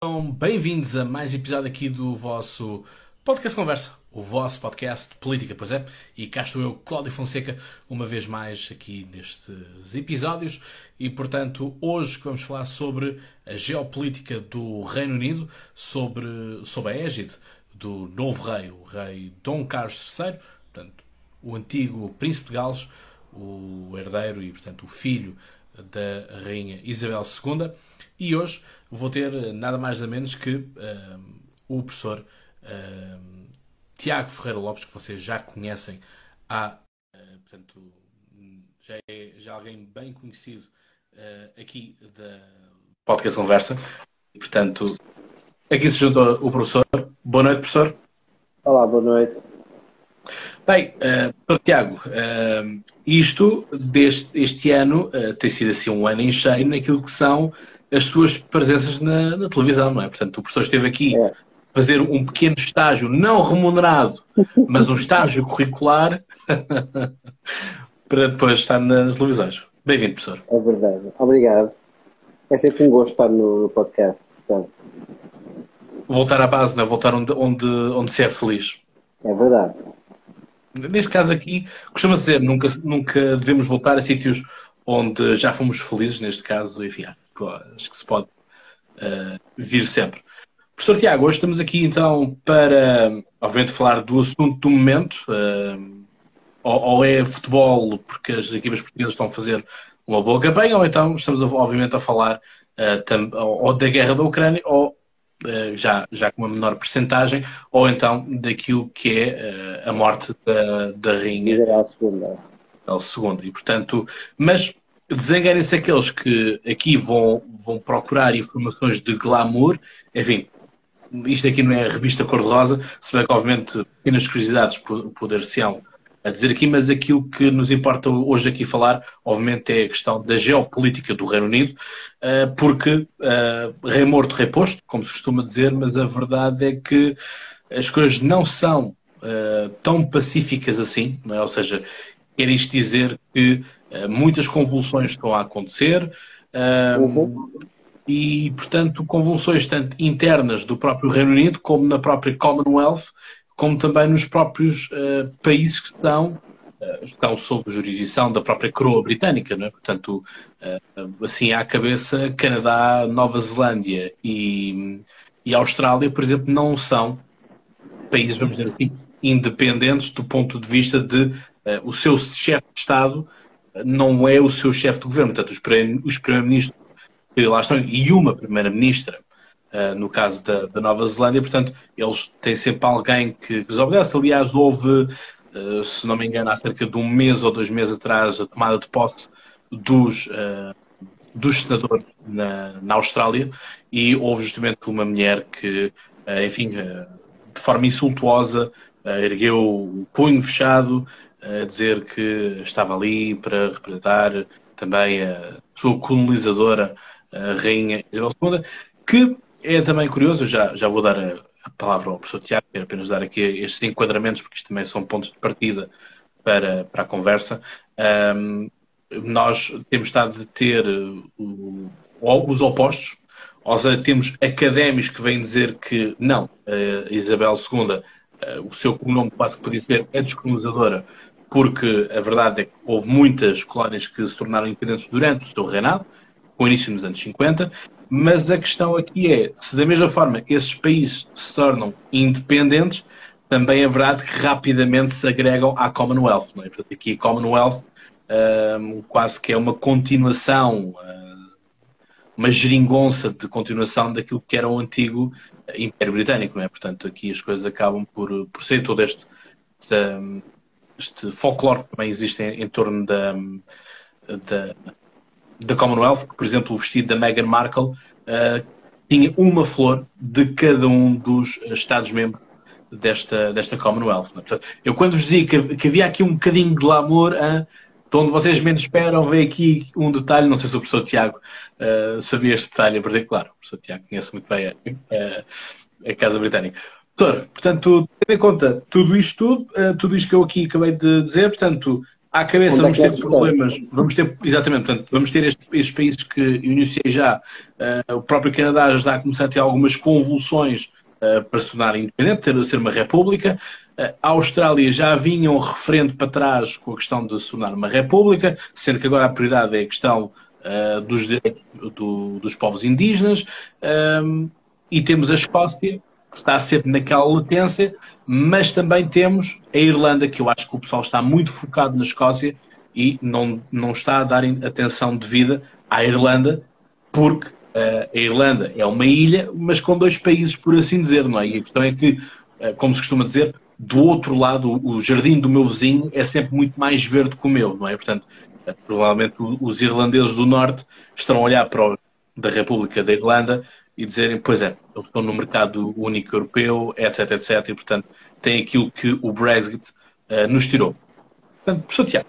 Então, bem-vindos a mais episódio aqui do vosso Podcast Conversa, o vosso podcast de política, pois é. E cá estou eu, Cláudio Fonseca, uma vez mais aqui nestes episódios. E, portanto, hoje vamos falar sobre a geopolítica do Reino Unido, sobre, sobre a égide do novo rei, o rei Dom Carlos III, portanto, o antigo príncipe de Gales, o herdeiro e, portanto, o filho da rainha Isabel II. E hoje vou ter nada mais nada menos que uh, o professor uh, Tiago Ferreira Lopes, que vocês já conhecem há, uh, portanto, já é já alguém bem conhecido aqui da Podcast Conversa. Portanto, aqui se juntou o professor. Boa noite, professor. Olá, boa noite. Bem, uh, Tiago, uh, isto deste este ano uh, tem sido assim um ano em cheio naquilo que são as suas presenças na, na televisão, não é? Portanto, o professor esteve aqui é. fazer um pequeno estágio não remunerado, mas um estágio curricular para depois estar nas televisões. Bem-vindo, professor. É verdade. Obrigado. É sempre um gosto estar no, no podcast. Portanto. Voltar à base, não é? Voltar onde, onde, onde se é feliz. É verdade. Neste caso aqui, costuma dizer, nunca, nunca devemos voltar a sítios onde já fomos felizes, neste caso, enfim, acho que se pode uh, vir sempre. Professor Tiago, hoje estamos aqui então para, obviamente, falar do assunto do momento. Uh, ou, ou, é futebol porque as equipas portuguesas estão a fazer uma boa campanha, ou então estamos, obviamente, a falar uh, tam, ou da guerra da Ucrânia, ou uh, já, já com uma menor percentagem, ou então daquilo que é a morte da, da rainha Isabel II. E, portanto, mas desenganem-se aqueles que aqui vão, vão procurar informações de glamour. Enfim, isto aqui não é a revista cor-de-rosa, se bem que, obviamente, pequenas curiosidades poder-se-ão a dizer aqui, mas aquilo que nos importa hoje aqui falar, obviamente, é a questão da geopolítica do Reino Unido, eh, porque eh, rei morto, rei posto, como se costuma dizer, mas a verdade é que as coisas não são eh, tão pacíficas assim, não é? ou seja, quer isto dizer que muitas convulsões estão a acontecer uhum. e, portanto, convulsões tanto internas do próprio Reino Unido como na própria Commonwealth, como também nos próprios uh, países que estão, uh, estão sob jurisdição da própria coroa britânica. Não é? Portanto, assim à cabeça, Canadá, Nova Zelândia e, e Austrália, por exemplo, não são países, vamos dizer assim, independentes do ponto de vista de o seu chefe de Estado não é o seu chefe de governo. Portanto, os primeiros-ministros que lá estão e uma primeira-ministra, uh, no caso da, da, Nova Zelândia, portanto, eles têm sempre alguém que, que obedece. Aliás, houve, uh, se não me engano, há cerca de um mês ou dois meses atrás, a tomada de posse dos, uh, dos senadores na, na Austrália e houve justamente uma mulher que, enfim, de forma insultuosa, ergueu o punho fechado, a dizer que estava ali para representar também a sua colonizadora, a Rainha Isabel II, que é também curioso, já, já vou dar a, a palavra ao professor Tiago, quero apenas dar aqui estes enquadramentos, porque isto também são pontos de partida para, para a conversa. Um, nós temos estado a ter o, os opostos, ou seja, temos académicos que vêm dizer que não, Isabel II, o seu cognome quase que podia ser é descolonizadora, porque a verdade é que houve muitas colónias que se tornaram independentes durante o seu reinado, com início nos anos 50, mas a questão aqui é, se da mesma forma esses países se tornam independentes, também é verdade que rapidamente se agregam à Commonwealth. Não é? Portanto, aqui a Commonwealth um, quase que é uma continuação, uh, uma geringonça de continuação daquilo que era o antigo Império Britânico. Não é? Portanto, aqui as coisas acabam por, por ser todo este, este este folclore que também existe em, em torno da, da, da, Commonwealth, por exemplo, o vestido da Meghan Markle uh, tinha uma flor de cada um dos Estados-membros desta, desta Commonwealth. É? Portanto, eu quando vos dizia que, que, havia aqui um bocadinho de glamour, uh, de onde vocês menos esperam, veio aqui um detalhe, não sei se o professor Tiago uh, sabia este detalhe, porque, claro, o professor Tiago conhece muito bem a, a, a Casa Britânica. Doutor, portanto, tendo em conta tudo isto, tudo, uh, tudo isto que eu aqui acabei de dizer, portanto, À cabeça vamos ter problemas, vamos ter, exatamente, portanto, vamos ter estes, estes países que eu iniciei já, uh, o próprio Canadá já está a começar a ter algumas convulsões uh, para se tornar independente, ter, ser uma república. Uh, a Austrália já vinha um referendo para trás com a questão de se tornar uma república, sendo que agora a prioridade é a questão dos direitos do, dos povos indígenas. e temos a Escócia, que está sempre naquela latência, mas também temos a Irlanda, que eu acho que o pessoal está muito focado na Escócia e não, não está a dar atenção devida à Irlanda, porque uh, a Irlanda é uma ilha, mas com dois países, por assim dizer, não é? E a questão é que, uh, como se costuma dizer, do outro lado, o jardim do meu vizinho é sempre muito mais verde que o meu, não é? Portanto, uh, provavelmente os irlandeses do Norte estarão a olhar para o da República da Irlanda e dizerem, pois é, eles estão no mercado único europeu, etc, etc, e portanto tem aquilo que o Brexit uh, nos tirou. Portanto, professor Tiago.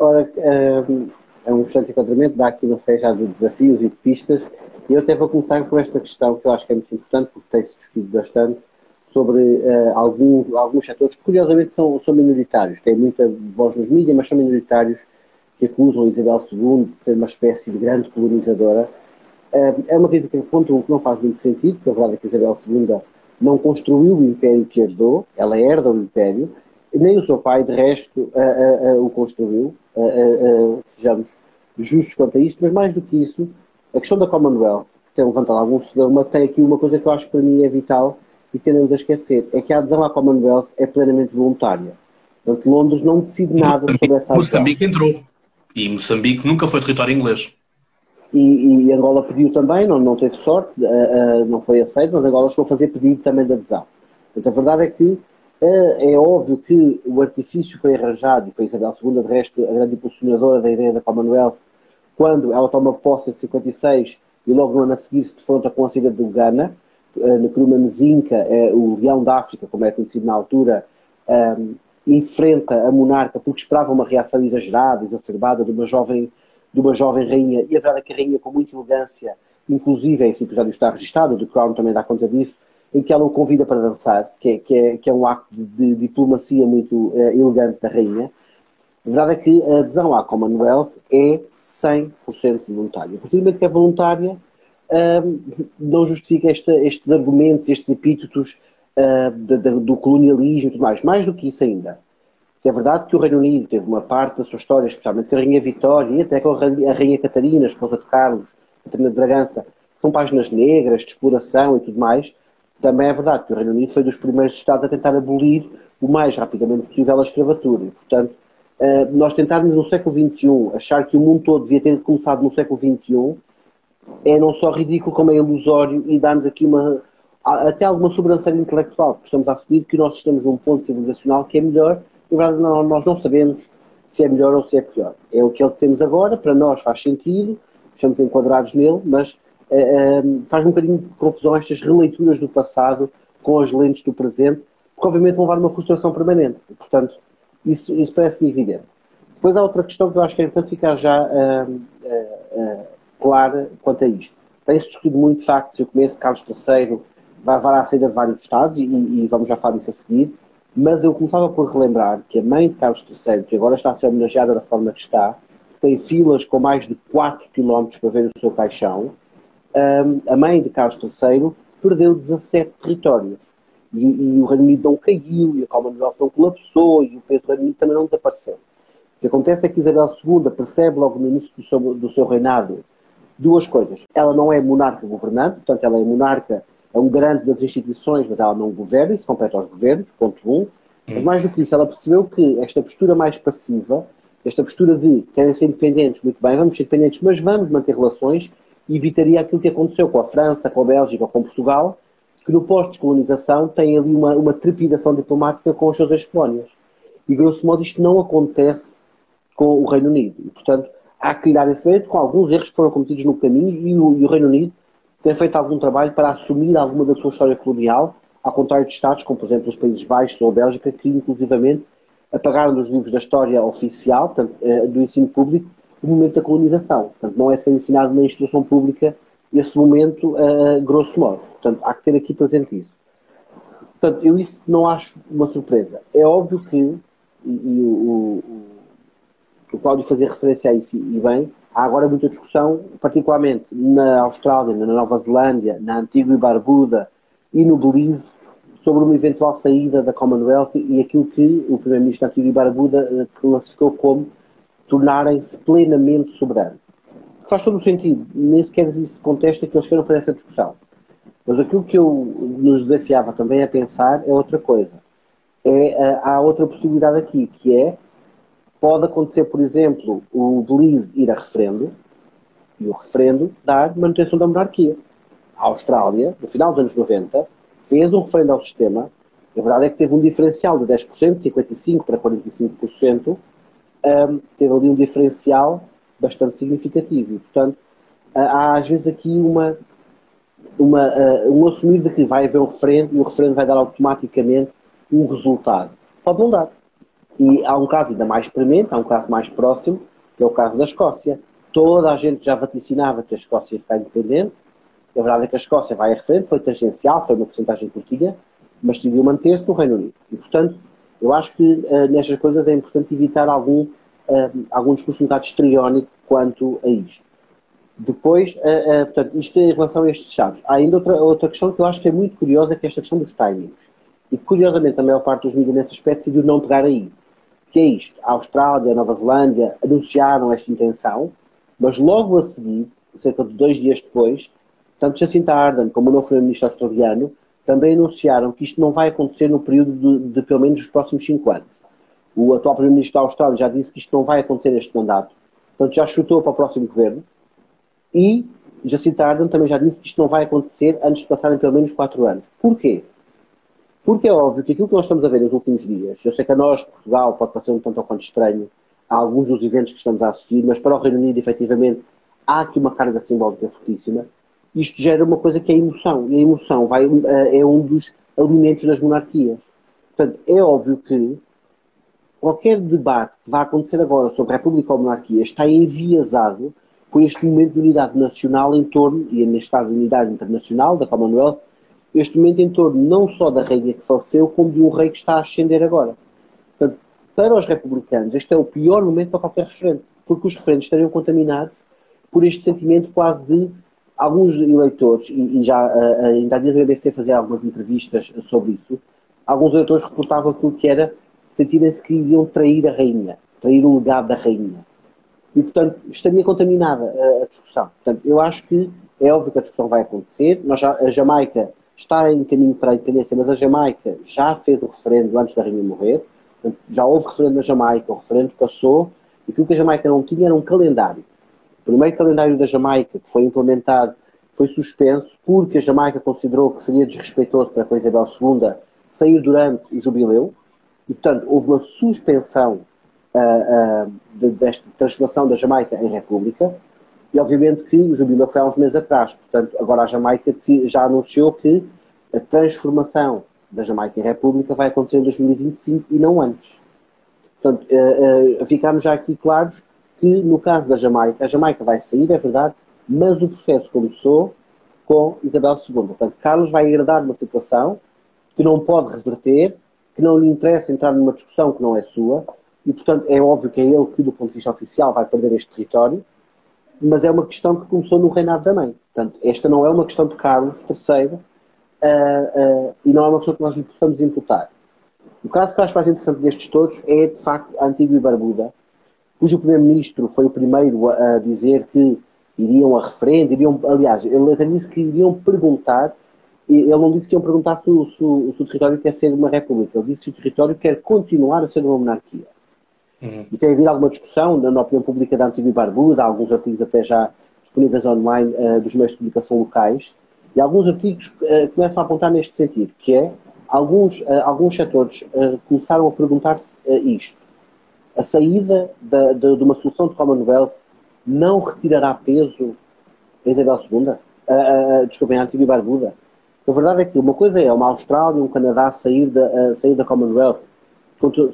Ora, um, é um excelente enquadramento, dá aqui uma série já de desafios e de pistas, e eu até vou começar por esta questão que eu acho que é muito importante, porque tem-se discutido bastante, sobre uh, alguns, alguns setores que curiosamente são, são minoritários, têm muita voz nos mídias, mas são minoritários, que acusam Isabel II de ser uma espécie de grande colonizadora, é uma crítica, ponto um, que não faz muito sentido, porque a verdade é que Isabel II não construiu o império que herdou, ela herda o império, nem o seu pai, de resto, uh, uh, uh, o construiu, sejamos justos quanto a isto, mas mais do que isso, a questão da Commonwealth, que tem levantado algum celeuma, tem aqui uma coisa que eu acho que para mim é vital e tendemos a esquecer, é que a adesão à Commonwealth é plenamente voluntária. Portanto, Londres não decide nada sobre essa adesão. Moçambique entrou. E Moçambique nunca foi território inglês. E, e, Angola pediu também, não, não teve sorte, uh, uh, não foi aceito, mas Angola chegou a fazer pedido também de adesão. Então a verdade é que uh, é óbvio que o artifício foi arranjado, e foi Isabel II, de resto, a grande impulsionadora da ideia da Commonwealth, quando ela toma posse em 56 e logo no ano a seguir se defronta com a saída do Ghana, uh, que numa mesinca, o Leão da África, como é conhecido na altura, um, enfrenta a monarca porque esperava uma reação exagerada, exacerbada de uma jovem de uma jovem rainha, e a verdade é que a rainha, com muita elegância, inclusive esse episódio está registado, o The Crown também dá conta disso, em que ela o convida para dançar, que é, que é, que é um acto de, diplomacia muito uh, elegante da rainha. A verdade é que a adesão à Commonwealth é 100% voluntária. A partir do momento que é voluntária, um, não justifica esta, estes argumentos, estes epítetos uh, de, de, do colonialismo e tudo mais. Mais do que isso ainda. Se é verdade que o Reino Unido teve uma parte da sua história, especialmente com a Rainha Vitória e até com a Rainha Catarina, a esposa de Carlos, Catarina de Bragança, são páginas negras, de exploração e tudo mais, também é verdade que o Reino Unido foi dos primeiros Estados a tentar abolir o mais rapidamente possível a escravatura. E, portanto, eh, nós tentarmos no século XXI achar que o mundo todo devia ter começado no século XXI é não só ridículo como é ilusório e dá-nos aqui uma, até alguma sobrancelha intelectual, porque estamos a assumir que nós estamos num ponto civilizacional que é melhor verdade não, nós não sabemos se é melhor ou se é pior. É o que que temos agora, para nós faz sentido, estamos enquadrados nele, mas é, faz um bocadinho de confusão estas releituras do passado com as lentes do presente, porque obviamente vão levar uma frustração permanente. Portanto, isso, isso parece evidente. Depois há outra questão que eu acho que é importante ficar já uh, uh, uh, clara quanto a isto. Tem-se discutido muito, de facto, se eu começo Carlos III vai levar à saída de vários Estados, e, e vamos já falar disso a seguir, mas eu começava por relembrar que a mãe de Carlos III, que agora está a ser homenageada da forma que está, tem filas com mais de 4 km para ver o seu caixão. Um, a mãe de Carlos III perdeu 17 territórios. E, e, o Reino Unido não caiu, e a Commonwealth não colapsou, e o peso do Reino Unido também não desapareceu. O que acontece é que Isabel II percebe logo no início do seu, do seu reinado duas coisas. Ela não é monarca governante, portanto, ela é monarca é um garante das instituições, mas ela não governa, isso compete aos governos, ponto um. Mas mais do que isso, ela percebeu que esta postura mais passiva, esta postura de querem ser independentes, muito bem, vamos ser independentes, mas vamos manter relações, evitaria aquilo que aconteceu com a França, com a Bélgica, com Portugal, que no pós-descolonização tem ali uma, uma trepidação diplomática com as suas ex-colónias. E, grosso modo, isto não acontece com o Reino Unido. E, portanto, há que lhe dar esse mérito com alguns erros que foram cometidos no caminho e o, e o Reino Unido tem feito algum trabalho para assumir alguma da sua história colonial, ao contrário de Estados, como por exemplo os Países Baixos ou a Bélgica, que inclusivamente apagaram dos livros da história oficial, portanto, eh, do ensino público, o momento da colonização. Portanto, não é ser ensinado na instrução pública esse momento, uh, grosso modo. Portanto, há que ter aqui presente isso. Portanto, eu isso não acho uma surpresa. É óbvio que e, e o, o, o Cláudio fazia referência a isso e bem, há agora muita discussão, particularmente na Austrália, na Nova Zelândia, na Antigua e Barbuda e no Belize, sobre uma eventual saída da Commonwealth e aquilo que o Primeiro-Ministro Antigua e Barbuda eh, classificou como tornarem-se plenamente soberanos. Faz todo o sentido, nem sequer se contesta que eles queiram fazer essa discussão. Mas aquilo que eu nos desafiava também a pensar é outra coisa. É, eh, há outra possibilidade aqui, que é Pode acontecer, por exemplo, o Belize ir a referendo e o referendo dar manutenção da monarquia. A Austrália, no final dos anos 90, fez um referendo ao sistema. A verdade é que teve um diferencial de 10%, 55% para 45%. Um, teve ali um diferencial bastante significativo. E, portanto, há às vezes aqui uma, uma, uh, um assumir de que vai haver um referendo e o referendo vai dar automaticamente um resultado. Pode não dar. E há um caso ainda mais premente, há um caso mais próximo, que é o caso da Escócia. Toda a gente já vaticinava que a Escócia ia ficar independente. A verdade é que a Escócia vai a referendo, foi tangencial, foi uma porcentagem curtinha, mas decidiu manter-se no Reino Unido. E, portanto, eu acho que uh, nestas coisas é importante evitar algum, uh, algum discurso um bocado estriónico quanto a isto. Depois, uh, uh, portanto, isto em relação a estes chaves. Há ainda outra, outra questão que eu acho que é muito curiosa, que é esta questão dos timings. E curiosamente, a maior parte dos mídias nesse aspecto decidiu não pegar aí que é isto. A Austrália, a Nova Zelândia anunciaram esta intenção, mas logo a seguir, cerca de dois dias depois, tanto Jacinta Ardern como o novo Primeiro-Ministro australiano também anunciaram que isto não vai acontecer no período de, de pelo menos os próximos cinco anos. O atual Primeiro-Ministro da Austrália já disse que isto não vai acontecer neste mandato, portanto já chutou para o próximo governo. E Jacinta Ardern também já disse que isto não vai acontecer antes de passarem pelo menos quatro anos. Porquê? Porque é óbvio que aquilo que nós estamos a ver nos últimos dias, eu sei que a nós, Portugal, pode parecer um tanto ou quanto estranho a alguns dos eventos que estamos a assistir, mas para o Reino Unido, efetivamente, há aqui uma carga simbólica fortíssima. Isto gera uma coisa que é a emoção, e a emoção vai, eh, é um dos alimentos das monarquias. Portanto, é óbvio que qualquer debate que vá acontecer agora sobre República ou Monarquia está enviesado com este momento de unidade nacional em torno, e neste caso, unidade internacional da Commonwealth, este momento em torno não só da rainha que faleceu, como de um rei que está a ascender agora. Portanto, para os republicanos, este é o pior momento para qualquer referente, porque os referentes estariam contaminados por este sentimento quase de alguns eleitores, e, e já uh, ainda há dias a fazia algumas entrevistas sobre isso, alguns eleitores reportavam aquilo que era sentirem-se que iriam trair a rainha, trair o legado da rainha. E, portanto, estaria contaminada a, a discussão. Portanto, eu acho que é óbvio que a discussão vai acontecer. Nós já, a Jamaica está em caminho para a independência, mas a Jamaica já fez o referendo antes da rainha morrer, portanto, já houve referendo na Jamaica, o referendo passou, e aquilo que a Jamaica não tinha era um calendário. O primeiro calendário da Jamaica, que foi implementado, foi suspenso porque a Jamaica considerou que seria desrespeitoso para a Isabel II sair durante o jubileu, e, portanto, houve uma suspensão uh, uh, de, desta transformação da Jamaica em República, e obviamente que o jubileu foi há uns meses atrás. Portanto, agora a Jamaica já anunciou que a transformação da Jamaica em República vai acontecer em 2025 e não antes. Portanto, uh, uh, ficamos já aqui claros que no caso da Jamaica, a Jamaica vai sair, é verdade, mas o processo começou com Isabel II. Portanto, Carlos vai herdar uma situação que não pode reverter, que não lhe interessa entrar numa discussão que não é sua, e portanto é óbvio que é ele que, do ponto de vista oficial, vai perder este território, mas é uma questão que começou no reinado da mãe. Portanto, esta não é uma questão de Carlos III uh, uh, e não é uma questão que nós lhe possamos imputar. O caso que eu acho mais interessante destes todos é, de facto, a Antigua e Barbuda, cujo primeiro-ministro foi o primeiro a, dizer que iriam a referendo, iriam, aliás, ele até disse que iriam perguntar, ele não disse que iam perguntar se o, se, o, se o território quer ser uma república, ele disse se o território quer continuar a ser uma monarquia. Uhum. E tem havido alguma discussão na, opinião pública da Antiga e Barbuda, alguns artigos até já disponíveis online uh, dos meios de comunicação locais, e alguns artigos uh, começam a apontar neste sentido, que é, alguns, uh, alguns setores começaram a perguntar-se isto. A saída da, de, de, uma solução de Commonwealth não retirará peso a Isabel II? Uh, desculpem, a Antiga e Barbuda. A verdade é que uma coisa é uma Austrália e um Canadá sair da, sair da Commonwealth,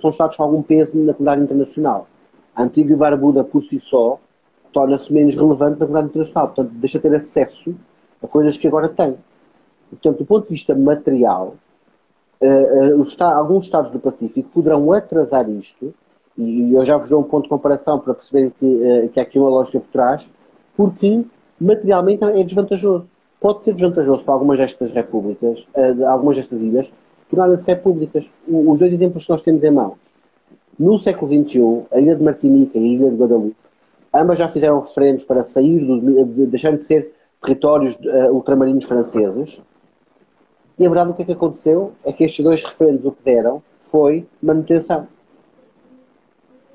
são Estados com algum peso na comunidade internacional. A Antigua e Barbuda, por si só, torna-se menos relevante na comunidade internacional. Portanto, deixa de ter acesso a coisas que agora tem. Portanto, do ponto de vista material, uh, os, alguns Estados do Pacífico poderão atrasar isto, e eu já vos dou um ponto de comparação para perceberem que, uh, que há aqui uma lógica por trás, porque materialmente é desvantajoso. Pode ser desvantajoso para algumas destas repúblicas, uh, algumas destas ilhas, tornarem-se repúblicas. Os dois exemplos que nós temos em mãos. No século XXI, a ilha de Martinica e a ilha de Guadalupe, ambas já fizeram referendos para sair, do, de, deixarem de ser territórios uh, ultramarinos franceses. E a verdade, o que é que aconteceu? É que estes dois referendos o que deram foi manutenção.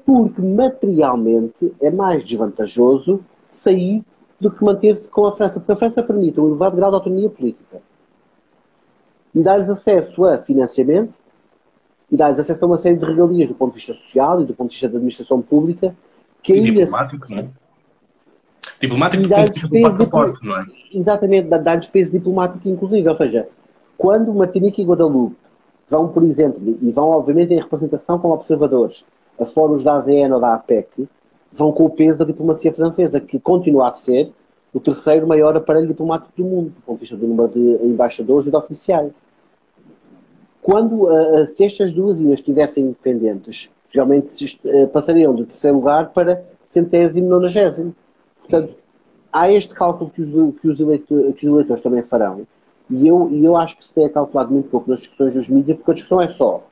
Porque materialmente é mais desvantajoso sair do que manter-se com a França, porque a França permite um elevado grau de autonomia política e dá-lhes acesso a financiamento e dá-lhes acesso a uma série de regalias do ponto de vista social e do ponto de vista da administração pública que e diplomático, não é? Diplomático do ponto de vista do passaporte, não é? Exatamente, dá-lhes peso diplomático inclusive, ou seja, quando Martinique e Guadalupe vão, por exemplo, e vão obviamente em representação como observadores a fóruns da ASEAN ou da APEC, vão com o peso da diplomacia francesa, que continua a ser o terceiro maior aparelho diplomático do mundo, do ponto de vista do número de embaixadores e de oficiais. Quando, uh, se estas duas ilhas estivessem independentes, realmente uh, passariam de terceiro lugar para centésimo, nonagésimo. Portanto, há este cálculo que os, que os, que os eleitores também farão, e eu, e eu acho que se tem calculado muito pouco nas discussões dos mídias, porque a discussão é só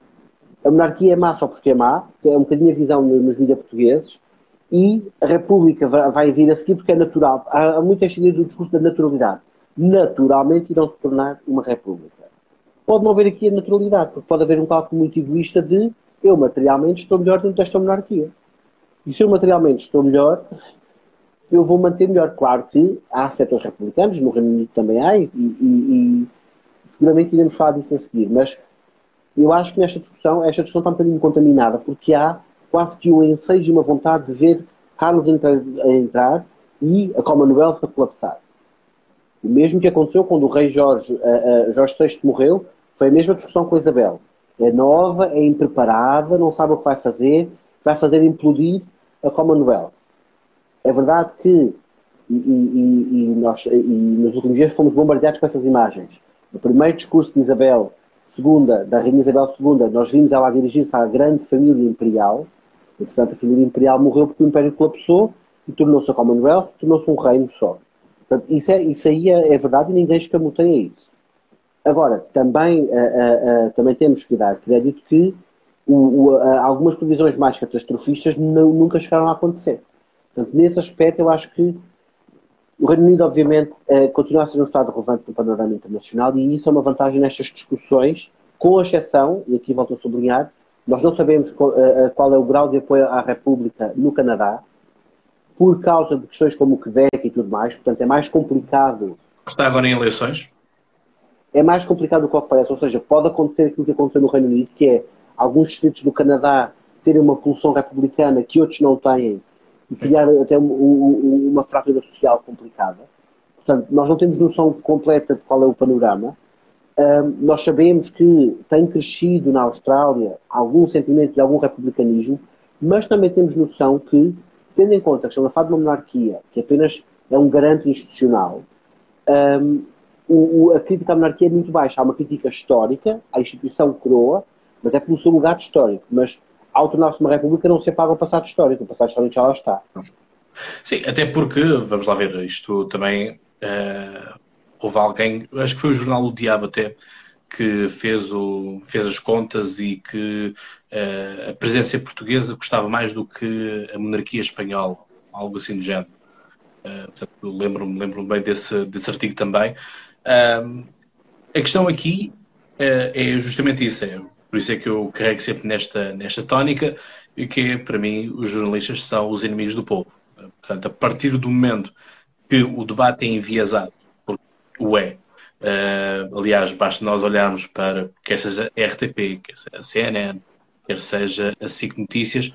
a monarquia é má só porque é má, que é um bocadinho a visão nos mídias portugueses, e a República vai vir a seguir porque é natural. Há, muito este do discurso da naturalidade. Naturalmente irão se tornar uma República. Pode não haver aqui a naturalidade, porque pode haver um cálculo muito egoísta de eu materialmente estou melhor dentro desta monarquia. E se eu materialmente estou melhor, eu vou manter melhor. Claro que há setores republicanos, no Reino Unido também há, e, e, e seguramente iremos falar disso a seguir, mas eu acho que nesta discussão, esta discussão está um bocadinho contaminada, porque há quase que o ensejo e uma vontade de ver Carlos entrar, entrar e a Commonwealth a colapsar. O mesmo que aconteceu quando o rei Jorge, uh, uh, Jorge VI morreu, foi a mesma discussão com a Isabel. É nova, é impreparada, não sabe o que vai fazer, vai fazer implodir a Commonwealth. É verdade que, e, e, e nós, e nos últimos dias fomos bombardeados com essas imagens. O primeiro discurso de Isabel II, da Rainha Isabel II, nós vimos ela dirigir-se à grande família imperial, e, portanto, a família imperial morreu porque o Império colapsou e tornou-se a Commonwealth, tornou-se um reino só. Portanto, isso, é, isso aí é, é verdade e ninguém escamoteia isso. Agora, também, uh, uh, também temos que dar crédito que o, o, algumas previsões mais catastrofistas não, nunca chegaram a acontecer. Portanto, nesse aspecto, eu acho que o Reino Unido, obviamente, continua a ser um Estado relevante no panorama internacional e isso é uma vantagem nestas discussões, com exceção, e aqui volto a sublinhar, nós não sabemos qual, qual, é o grau de apoio à República no Canadá, por causa de questões como o Quebec e tudo mais, portanto é mais complicado. Está agora em eleições? É mais complicado do que parece, ou seja, pode acontecer aquilo que aconteceu no Reino Unido, que é alguns distritos do Canadá terem uma pulsão republicana que outros não têm e criar até uma fratura social complicada. Portanto, nós não temos noção completa de qual é o panorama, nós sabemos que tem crescido na Austrália algum sentimento de algum republicanismo, mas também temos noção que, tendo em conta que estamos a falar de uma monarquia, que apenas é um garante institucional, um, o, a crítica à monarquia é muito baixa. Há uma crítica histórica à instituição coroa, mas é pelo seu lugar histórico. Mas, ao tornar-se uma república, não se apaga o passado histórico. O passado histórico já lá está. Sim, até porque, vamos lá ver, isto também uh, houve alguém, acho que foi o jornal O Diabo até, que fez, o, fez as contas e que uh, a presença portuguesa custava mais do que a monarquia espanhola, algo assim do género. Uh, lembro-me lembro bem desse, desse artigo também. Uh, a questão aqui é justamente isso. É, por isso é que eu carrego sempre nesta, nesta tónica, que é, para mim, os jornalistas são os inimigos do povo. Portanto, a partir do momento que o debate é enviesado o é. Uh, aliás, basta nós olharmos para quer seja a RTP, quer seja a CNN, quer seja a SIC Notícias,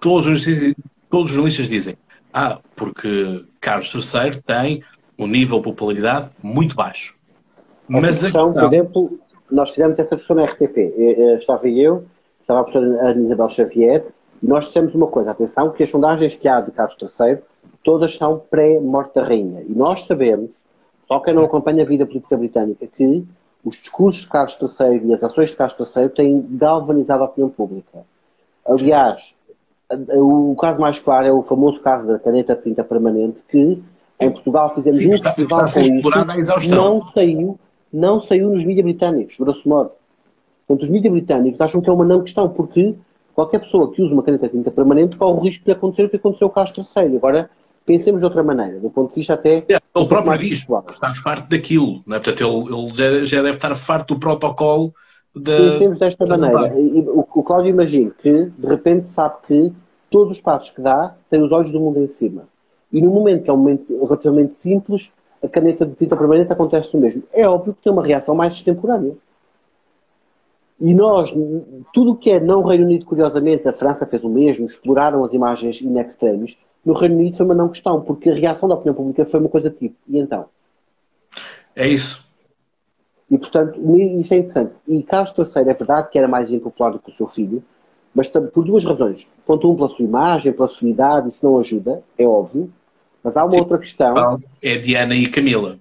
todos os todos os jornalistas dizem ah, porque Carlos III tem um nível de popularidade muito baixo. Mas questão, a questão... por exemplo, nós fizemos essa discussão na RTP. Estava eu, estava a professora Ana Isabel Xavier, e nós dissemos uma coisa, atenção, que as sondagens que há de Carlos III, todas são pré-morte da rainha. E nós sabemos só quem não acompanha a vida política britânica que os discursos de Carlos III e as ações de Carlos III têm galvanizado a opinião pública. Aliás, o caso mais claro é o famoso caso da caneta de tinta permanente, que em Portugal fizemos Sim, um está, festival está com isso, não saiu, não saiu nos mídias britânicos, grosso modo. Portanto, os mídias britânicos acham que é uma não questão, porque qualquer pessoa que use uma caneta de tinta permanente corre o risco de acontecer o que aconteceu com o Carlos III. Agora, pensemos de outra maneira, do ponto de vista até. É, ele próprio diz, está farto daquilo, não é? portanto, ele, ele já, já, deve estar farto do protocolo. De... Pensemos desta de maneira. E, o, o Cláudio imagina que, de repente, sabe que todos os passos que dá têm os olhos do mundo em cima. E no momento que é um momento relativamente simples, a caneta de tinta permanente acontece o mesmo. É óbvio que tem uma reação mais extemporânea. E nós, tudo o que é não Reino Unido, curiosamente, a França fez o mesmo, exploraram as imagens in extremis. No Reino Unido foi uma não questão, porque a reação da opinião pública foi uma coisa tipo. E então? É isso. E, portanto, isso é interessante. E Carlos III é verdade que era mais impopular do que o seu filho, mas por duas razões. Ponto um, pela sua imagem, pela sua idade, isso não ajuda, é óbvio. Mas há uma Sim. outra questão. É Diana e Camila.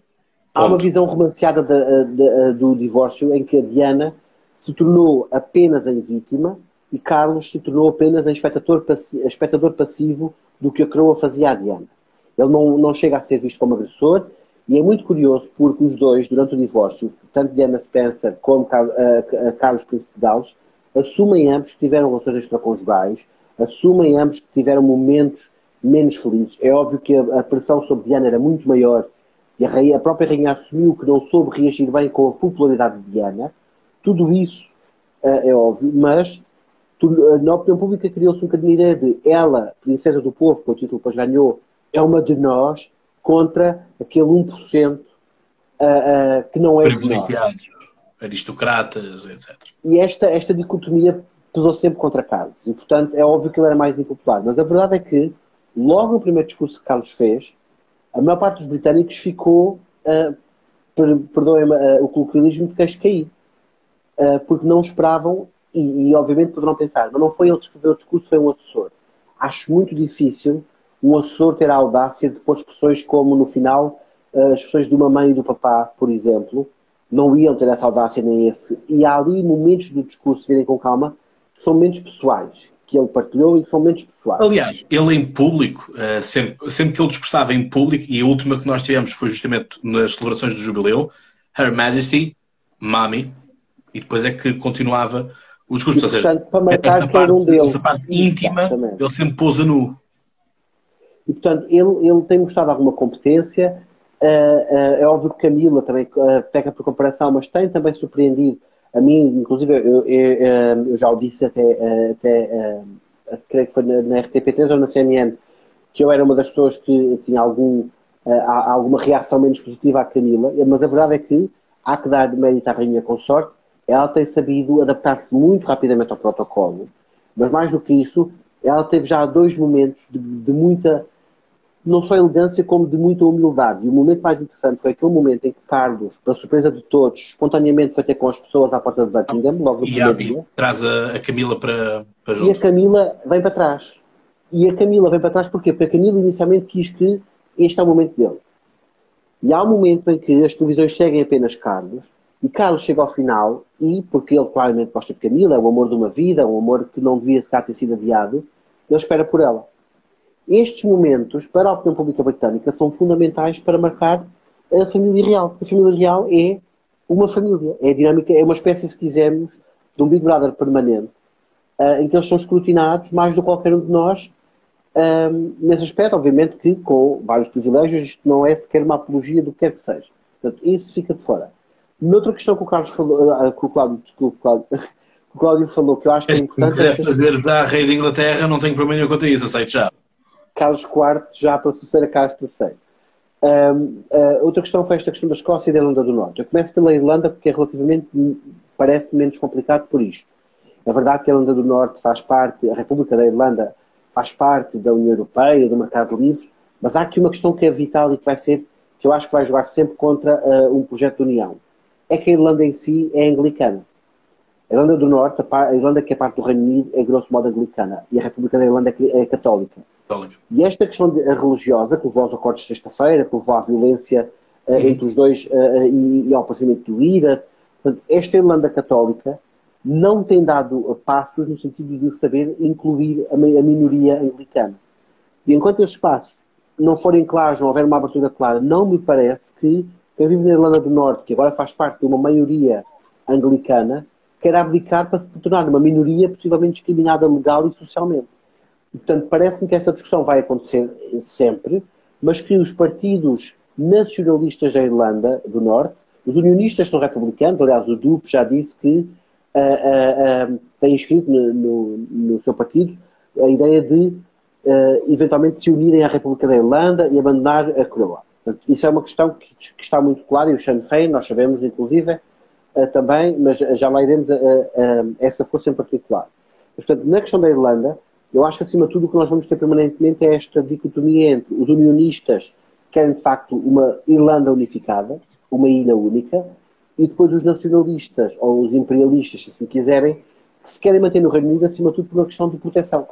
Há uma visão romanceada de, de, do divórcio em que a Diana se tornou apenas em vítima e Carlos se tornou apenas em espectador, passivo, espectador passivo do que a coroa fazia à Diana. Ele não, não chega a ser visto como agressor e é muito curioso porque os dois, durante o divórcio, tanto Diana Spencer como Carlos Príncipe de Gales, assumem ambos que tiveram relações extraconjugais, assumem ambos que tiveram momentos menos felizes. É óbvio que a, a pressão sobre Diana era muito maior e a, rainha, a, própria rainha assumiu que não soube reagir bem com a popularidade de Diana. Tudo isso uh, é óbvio, mas tu, na opinião pública criou-se um bocadinho a ideia de ela, princesa do povo, que o título depois ganhou, é uma de nós contra aquele 1% uh, uh, que não é de nós aristocratas, etc. E esta, esta dicotomia pesou sempre contra Carlos. E, portanto, é óbvio que ele era mais impopular. Mas a verdade é que, logo no primeiro discurso que Carlos fez, a maior parte dos britânicos ficou, uh, per, perdoem-me uh, o colocalismo, de queixo cair. Uh, porque não esperavam, e, e, obviamente poderão pensar, mas não foi ele que escreveu o discurso, foi um assessor. Acho muito difícil um assessor ter a audácia de pôr expressões como, no final, uh, as expressões de uma mãe e do papá, por exemplo, não iam ter essa audácia nem esse. E há ali momentos do discurso, virem com calma, que são momentos pessoais, que ele partilhou e que são momentos pessoais. Aliás, ele em público, eh, sempre, sempre que ele discursava em público, e a última que nós tivemos foi justamente nas celebrações do Jubileu, Her Majesty, Mommy, e depois é que continuava o discurso. E, portanto, seja, para marcar essa parte, um deles. essa parte íntima, Exatamente. ele sempre pousa nu. E, portanto, ele, ele tem mostrado alguma competência, Uh, uh, é óbvio que Camila também uh, peca por comparação, mas tem também surpreendido a mim, inclusive eu, eu, eu já o disse até, até creio que foi na, na RTP3 ou na CNN, que eu era uma das pessoas que tinha algum, alguma reação menos positiva à Camila, mas a verdade é que há que dar mérito à Rainha Consorte, ela tem sabido adaptar-se muito rapidamente ao protocolo, mas mais do que isso, ela teve já dois momentos de, de muita não só elegância, como de muita humildade. E o momento mais interessante foi aquele momento em que Carlos, para surpresa de todos, espontaneamente foi ter com as pessoas à porta de Buckingham, logo no e primeiro dia. traz a, a, Camila para, para junto. E a Camila vem para trás. E a Camila vem para trás porquê? Porque a Camila inicialmente quis que este é o momento dele. E há um momento em que as televisões seguem apenas Carlos, e Carlos chega ao final, e, porque ele claramente gosta de Camila, é o amor de uma vida, um amor que não devia sequer ter sido adiado, ele espera por ela. Estes momentos, para a opinião pública britânica, são fundamentais para marcar a família real. A família real é uma família, é dinâmica, é uma espécie, se quisermos, de um Big Brother permanente, uh, em que eles são escrutinados mais do que qualquer um de nós, um, nesse aspecto, obviamente que com vários privilégios, isto não é sequer uma apologia do que quer que seja. Portanto, isso fica de fora. Noutra questão que o Carlos falou, uh, que o Cláudio, desculpe, Cláudio, o Cláudio falou, que eu acho que é importante. Se quiser é fazer já Rei da Inglaterra, não tenho problema nenhum quanto a isso, aceito já. Carlos IV já para suceder a Carlos III. Um, uh, outra questão foi esta questão da Escócia e da Irlanda do Norte. Eu começo pela Irlanda porque é relativamente, parece menos complicado por isto. É verdade que a Irlanda do Norte faz parte, a República da Irlanda faz parte da União Europeia, do mercado livre, mas há aqui uma questão que é vital e que vai ser, que eu acho que vai jogar sempre contra uh, um projeto de União. É que a Irlanda em si é anglicana. A Irlanda do Norte, a Irlanda que é parte do Reino Unido, é grosso modo anglicana e a República da Irlanda é, é católica. E esta questão de, religiosa, que levou aos acordos de sexta-feira, que levou à violência uh, entre os dois uh, e, e, ao aparecimento do IRA, Portanto, esta Irlanda Católica não tem dado passos no sentido de saber incluir a minoria anglicana. E enquanto esses passos não forem claros, não houver uma abertura clara, não me parece que quem vive na Irlanda do Norte, que agora faz parte de uma maioria anglicana, quer abdicar para se tornar uma minoria possivelmente discriminada legal e socialmente. Portanto, parece-me que essa discussão vai acontecer sempre, mas que os partidos nacionalistas da Irlanda do Norte, os unionistas são republicanos, aliás, o DUP já disse que uh, uh, uh, tem inscrito no, no, no, seu partido a ideia de eventualmente se unirem à República da Irlanda e abandonar a coroa. Portanto, isso é uma questão que, que, está muito clara e o Sinn Féin, nós sabemos, inclusive, também, mas já lá iremos a, a, a essa força em particular. Portanto, na questão da Irlanda, eu acho que, acima de tudo, o que nós vamos ter permanentemente é esta dicotomia entre os unionistas, que querem, de facto, uma Irlanda unificada, uma ilha única, e depois os nacionalistas, ou os imperialistas, se assim quiserem, que se querem manter no Reino Unido, acima de tudo, por uma questão de proteção.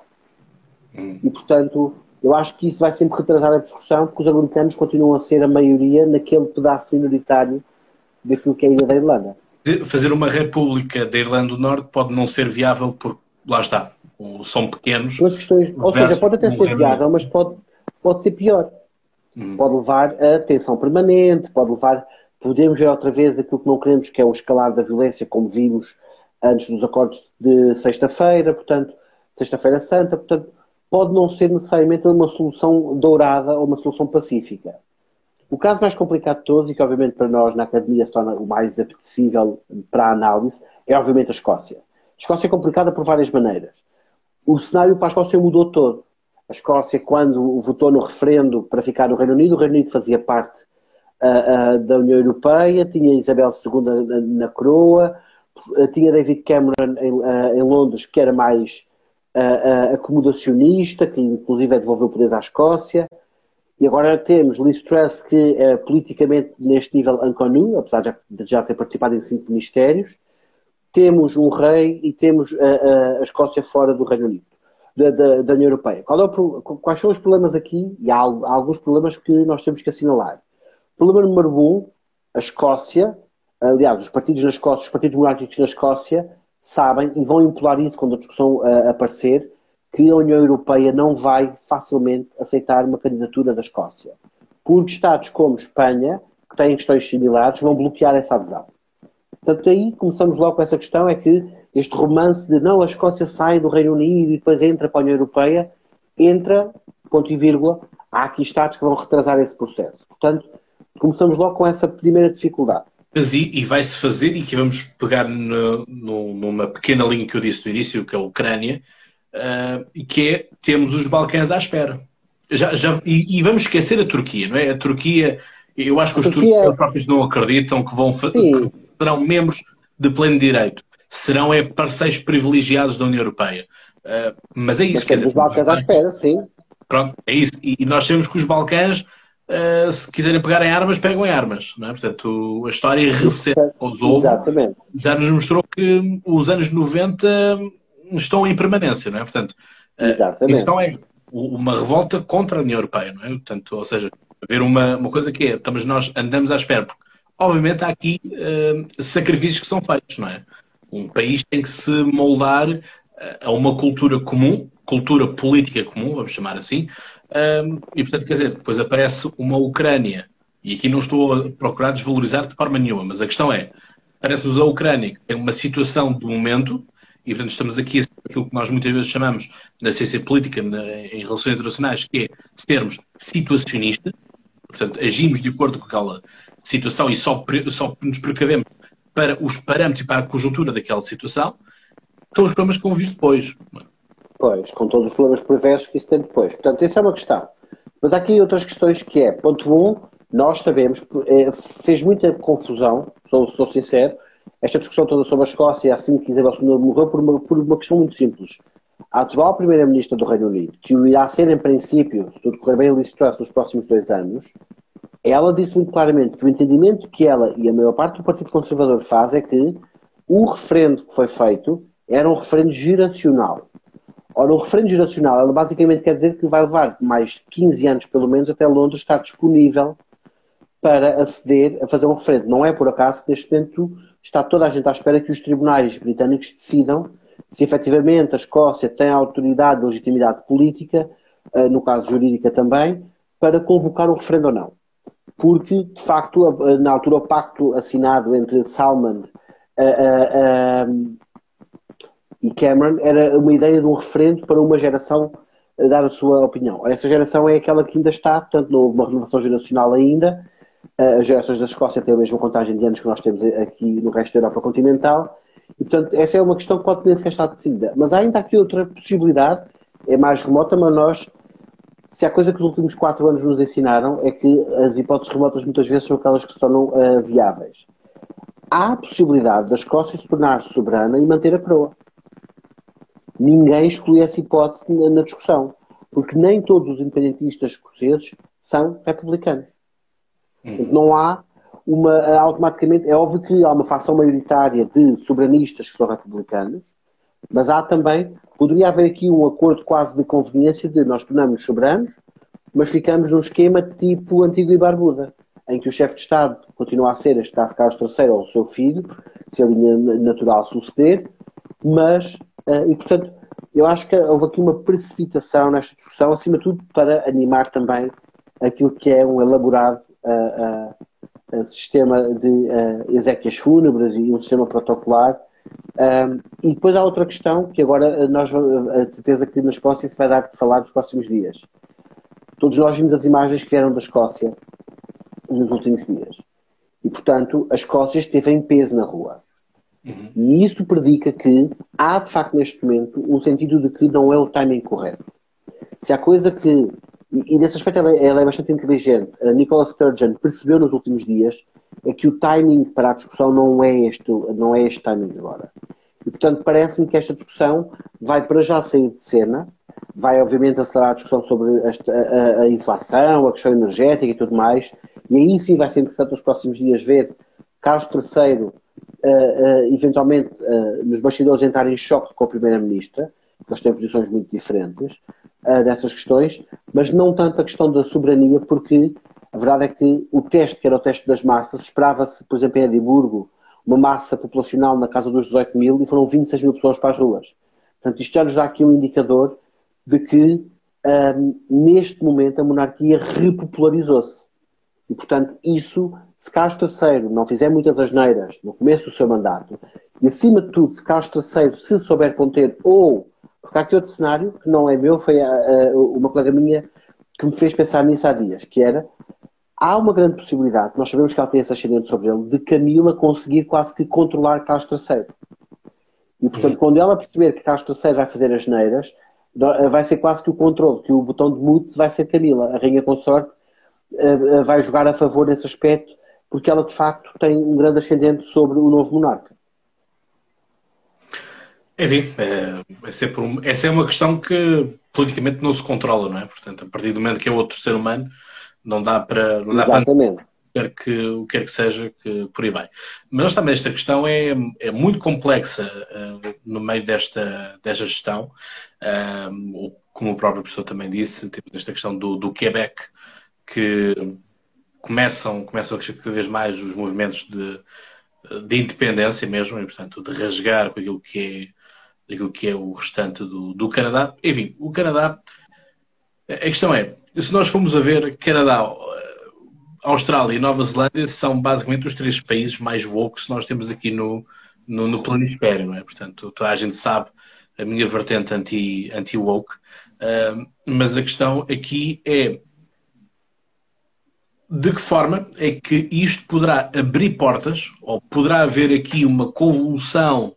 Hum. E, portanto, eu acho que isso vai sempre retrasar a discussão, porque os americanos continuam a ser a maioria naquele pedaço minoritário daquilo que é a ilha da Irlanda. Fazer uma república da Irlanda do Norte pode não ser viável porque, lá está, são pequenos. Mas questões, ou seja, pode até ser viável, mas pode, pode ser pior. Hum. Pode levar a tensão permanente, pode levar. Podemos ver outra vez aquilo que não queremos, que é o escalar da violência, como vimos antes dos acordos de sexta-feira, portanto, sexta-feira santa, portanto, pode não ser necessariamente uma solução dourada ou uma solução pacífica. O caso mais complicado de todos, e que obviamente para nós na academia se torna o mais apetecível para a análise, é obviamente a Escócia. A Escócia é complicada por várias maneiras o cenário para a Escócia mudou todo. A Escócia, quando votou no referendo para ficar no Reino Unido, o Reino Unido fazia parte uh, uh, da União Europeia, tinha Isabel II na, na coroa, uh, tinha David Cameron em, em, Londres, que era mais acomodacionista, que inclusive é devolveu o poder à Escócia. E agora temos Liz Truss, que é politicamente neste nível unconu, apesar de já ter participado em cinco ministérios temos um rei e temos a, a Escócia fora do Reino Unido, da, da, da União Europeia. É o, quais são os problemas aqui? E há, há, alguns problemas que nós temos que assinalar. Problema número um, a Escócia, aliás, os partidos na Escócia, os partidos monárquicos na Escócia sabem e vão impular isso quando a discussão uh, aparecer, que a União Europeia não vai facilmente aceitar uma candidatura da Escócia. Porque Estados como Espanha, que têm questões similares, vão bloquear essa adesão. Portanto, aí começamos logo com essa questão, é que este romance de não, a Escócia sai do Reino Unido e depois entra para a União Europeia, entra, ponto e vírgula, há aqui Estados que vão retrasar esse processo. Portanto, começamos logo com essa primeira dificuldade. Mas e, e vai-se fazer, e aqui vamos pegar no, no, numa pequena linha que eu disse no início, que é a Ucrânia, uh, que é, temos os Balcãs à espera. Já, já, e, e, vamos esquecer a Turquia, não é? A Turquia, eu acho que os Turquia... turcos próprios não acreditam que vão fazer serão membros de pleno direito. Serão é, parceiros privilegiados da União Europeia. Uh, mas é isso. Mas quer dizer, os Balcãs à espera, sim. Pronto, é isso. E, e nós sabemos que os Balcãs, uh, se quiserem pegar em armas, pegam em armas. Não é? Portanto, a história recente aos houve já nos mostrou que os anos 90 estão em permanência. Não é? Portanto, uh, a questão é uma revolta contra a União Europeia. Não é? Portanto, ou seja, haver uma, uma coisa que é, estamos nós andamos à espera, porque obviamente há aqui uh, sacrifícios que são feitos, não é? Um país tem que se moldar uh, a uma cultura comum, cultura política comum, vamos chamar assim, uh, e portanto, quer dizer, depois aparece uma Ucrânia, e aqui não estou a procurar desvalorizar de forma nenhuma, mas a questão é, parece-nos a Ucrânia que tem uma situação do momento, e portanto estamos aqui aquilo que nós muitas vezes chamamos na ciência política, na, em relações internacionais, que é sermos situacionistas, portanto agimos de acordo com aquela situação e só, só nos precavemos para os parâmetros e para a conjuntura daquela situação, são os problemas que vão vir depois. Pois, com todos os problemas perversos que isso tem depois. Portanto, essa é uma questão. Mas há aqui outras questões que é, ponto 1, um, nós sabemos, é, fez muita confusão, sou, sou sincero, esta discussão toda sobre a Escócia, assim que Isabel II morreu, por uma, por uma questão muito simples. A atual Primeira-Ministra do Reino Unido, que irá ser, em princípio, se tudo correr bem, Liz Truss nos próximos dois anos, ela disse muito claramente que o entendimento que ela e a maior parte do Partido Conservador faz é que o referendo que foi feito era um referendo geracional. Ora, o referendo geracional, ela basicamente quer dizer que vai levar mais 15 anos, pelo menos, até Londres estar disponível para aceder a fazer um referendo. Não é por acaso que neste momento está toda a gente à espera que os tribunais britânicos decidam se efetivamente a Escócia tem autoridade, legitimidade política, eh, no caso jurídica também, para convocar um referendo ou não. Porque, de facto, na altura, o pacto assinado entre Salman uh, uh, e Cameron era uma ideia de um referendo para uma geração dar a sua opinião. Essa geração é aquela que ainda está, portanto, não houve uma renovação geracional ainda. As gerações da Escócia têm a mesma contagem de anos que nós temos aqui no resto da Europa continental. E, portanto, essa é uma questão que pode nem sequer estar decidida. Mas há ainda aqui outra possibilidade, é mais remota, mas nós, se há coisa que os últimos quatro anos nos ensinaram, é que as hipóteses remotas muitas vezes são aquelas que se tornam uh, viáveis. Há a possibilidade da Escócia se tornar soberana e manter a coroa. Ninguém exclui essa hipótese na, na discussão, porque nem todos os independentistas escoceses são republicanos. Uhum. Não há uma, automaticamente, é óbvio que há uma facção maioritária de soberanistas que são republicanos, mas há também, poderia haver aqui um acordo quase de conveniência de nós tornamos soberanos, mas ficamos num esquema tipo antigo e barbuda, em que o chefe de Estado continua a ser, este caso Carlos III ou o seu filho, se a linha natural suceder, mas, eh, e portanto, eu acho que houve aqui uma precipitação nesta discussão, acima de tudo para animar também aquilo que é um elaborado uh, uh, sistema de uh, exéquias fúnebres e um sistema protocolar. Um, e depois há outra questão que agora nós, a certeza que na Escócia se vai dar de falar nos próximos dias. Todos nós vimos as imagens que vieram da Escócia nos últimos dias. E, portanto, a Escócia esteve em peso na rua. Uhum. E isso predica que há, de facto, neste momento, um sentido de que não é o timing correto. Se há coisa que e, nesse aspecto ela, ela, é bastante inteligente. A Nicola Sturgeon percebeu nos últimos dias é que o timing para a discussão não é este, não é este timing agora. E, portanto, parece-me que esta discussão vai para já sair de cena, vai, obviamente, acelerar a discussão sobre a, a, a inflação, a questão energética e tudo mais, e aí sim vai ser interessante nos próximos dias ver Carlos III, uh, uh, eventualmente, uh, nos bastidores entrar em choque com a Primeira-Ministra, porque eles têm posições muito diferentes, dessas questões, mas não tanto a questão da soberania, porque a verdade é que o teste, que era o teste das massas, esperava-se, por exemplo, em Edimburgo, uma massa populacional na casa dos 18 mil e foram 26 mil pessoas para as ruas. Portanto, isto já nos dá aqui um indicador de que, um, neste momento, a monarquia repopularizou-se. E, portanto, isso, se Carlos III não fizer muitas asneiras no começo do seu mandato, e, acima de tudo, se Carlos III se souber conter ou porque há aqui outro cenário que não é meu, foi a, a, uma colega minha que me fez pensar nisso há dias, que era há uma grande possibilidade, nós sabemos que ela tem esse ascendente sobre ele, de Camila conseguir quase que controlar Carlos III. E portanto, quando ela perceber que Carlos III vai fazer as neiras, vai ser quase que o controle, que o botão de mute vai ser Camila. A rainha consorte eh, eh, vai jogar a favor nesse aspecto, porque ela de facto tem um grande ascendente sobre o novo monarca. Enfim, é, é, sempre um, essa é uma questão que politicamente não se controla, não é? Portanto, a partir do momento que é outro ser humano, não dá para. Não dá Exatamente. Para que, o que quer que seja, que por aí vai. Mas também esta questão é, é muito complexa uh, no meio desta, desta gestão. Uh, como o próprio professor também disse, temos esta questão do, do Quebec, que começam, começam a crescer cada vez mais os movimentos de, de independência mesmo, e portanto de rasgar com aquilo que é daquilo que é o restante do, do Canadá. Enfim, o Canadá, a questão é, se nós formos a ver, Canadá, Austrália e Nova Zelândia são basicamente os três países mais woke que nós temos aqui no, no, no planisfério, não é? Portanto, toda a gente sabe a minha vertente anti-woke, anti uh, mas a questão aqui é de que forma é que isto poderá abrir portas, ou poderá haver aqui uma convulsão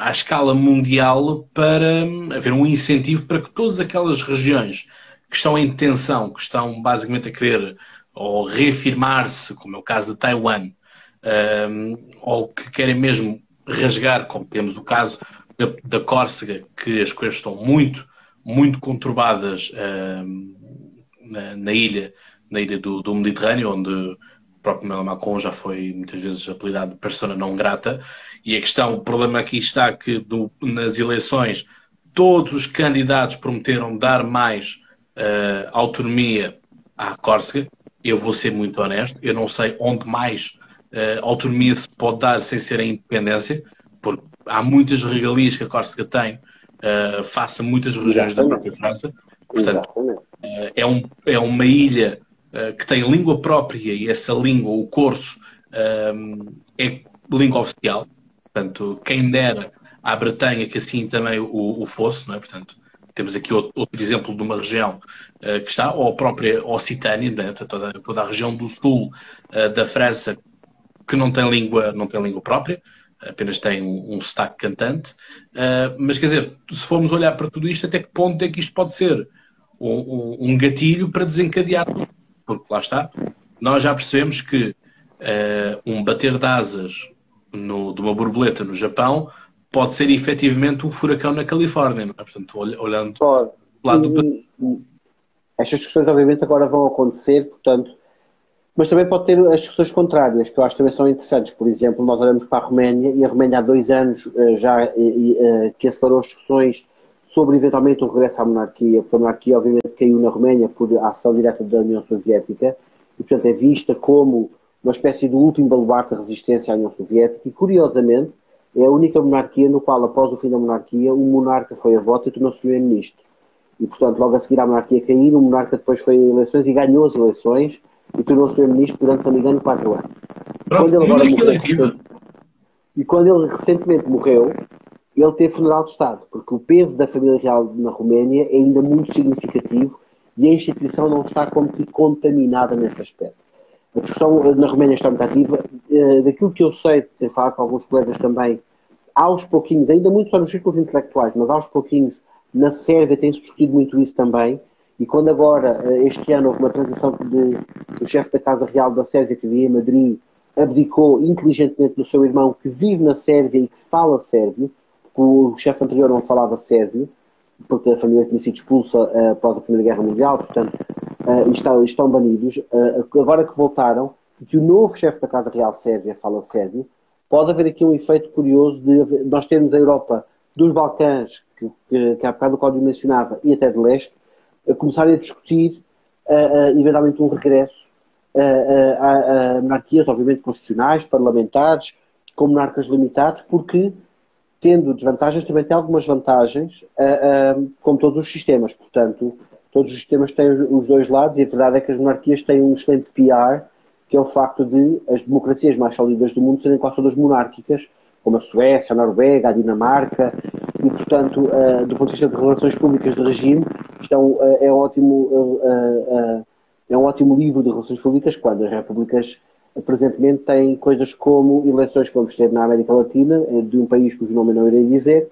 à escala mundial para haver um incentivo para que todas aquelas regiões que estão em tensão, que estão basicamente a querer ou reafirmar-se, como é o caso de Taiwan, um, ou que querem mesmo rasgar, como temos o caso da, da Córcega, que as coisas estão muito, muito conturbadas um, na, na, ilha, na ilha do, do Mediterrâneo, onde o próprio Emmanuel Macron já foi muitas vezes apelidado de persona não grata, e a questão, o problema aqui está que do, nas eleições todos os candidatos prometeram dar mais uh, autonomia à Córcega, eu vou ser muito honesto, eu não sei onde mais uh, autonomia se pode dar sem ser a independência, porque há muitas regalias que a Córcega tem uh, face a muitas regiões da própria França. Portanto, é, um, é uma ilha uh, que tem língua própria e essa língua, o corso, é língua oficial. Portanto, quem dera à Bretanha que assim também o, o fosse, não é? Portanto, temos aqui outro, outro exemplo de uma região uh, que está, ou a própria Occitânia, né? toda, toda a região do sul uh, da França que não tem língua, não tem língua própria, apenas tem um, um sotaque cantante. Uh, mas quer dizer, se formos olhar para tudo isto, até que ponto é que isto pode ser um, um gatilho para desencadear? Porque lá está, nós já percebemos que um bater de asas no, de uma borboleta no Japão pode ser efetivamente um furacão na Califórnia, não é? Portanto, olhando pode. lado do... Estas discussões, obviamente, agora vão acontecer, portanto, mas também pode ter as discussões contrárias, que eu acho que também são interessantes. Por exemplo, nós olhamos para a Roménia, e a Roménia há dois anos eh, já eh, que acelerou as discussões sobre eventualmente o regresso à monarquia, porque a monarquia, obviamente, caiu na Roménia por ação direta da União Soviética, e, portanto, é vista como uma espécie de último baluarte de resistência à União Soviética, e, curiosamente, é a única monarquia no qual, após o fim da monarquia, o monarca foi a voto e tornou-se primeiro-ministro. E, portanto, logo a seguir à monarquia cair, o monarca depois foi a eleições e ganhou as eleições e tornou-se primeiro-ministro durante, se não me engano, quatro anos. Pronto, quando ele agora morreu, e quando ele recentemente morreu, ele teve funeral de Estado, porque o peso da família real na Roménia é ainda muito significativo e a instituição não está como que contaminada nesse aspecto. A discussão na Roménia está muito ativa. Eh, daquilo que eu sei, tenho falado com alguns colegas também, aos pouquinhos, ainda muito só nos círculos intelectuais, mas aos pouquinhos, na Sérvia tem-se discutido muito isso também. E quando agora, eh, este ano, houve uma transição de, do chefe da Casa Real da Sérvia, que vivia em Madrid, abdicou inteligentemente do seu irmão, que vive na Sérvia e que fala sérvio, o chefe anterior não falava sérvio, porque a família tinha sido expulsa uh, após a Primeira Guerra Mundial, portanto, uh, estão, estão banidos. Uh, agora que voltaram, e que o novo chefe da Casa Real Sérvia fala sérvio, pode haver aqui um efeito curioso de nós termos a Europa dos Balcãs, que, que, que há bocado o Código mencionava, e até de leste, a começarem a discutir uh, eventualmente um regresso a, a monarquias, obviamente, constitucionais, parlamentares, com monarcas limitados, porque tendo desvantagens, também tem algumas vantagens, uh, uh, como todos os sistemas. Portanto, todos os sistemas têm os, dois lados e a verdade é que as monarquias têm um excelente PR, que é o facto de as democracias mais sólidas do mundo serem quase todas monárquicas, como a Suécia, a Noruega, a Dinamarca, e, portanto, uh, do ponto de vista de relações públicas de regime, isto é é um ótimo, é um ótimo livro de relações públicas quando as repúblicas presentemente tem coisas como eleições que vamos ter na América Latina, eh, de um país cujo nome eu não irei dizer,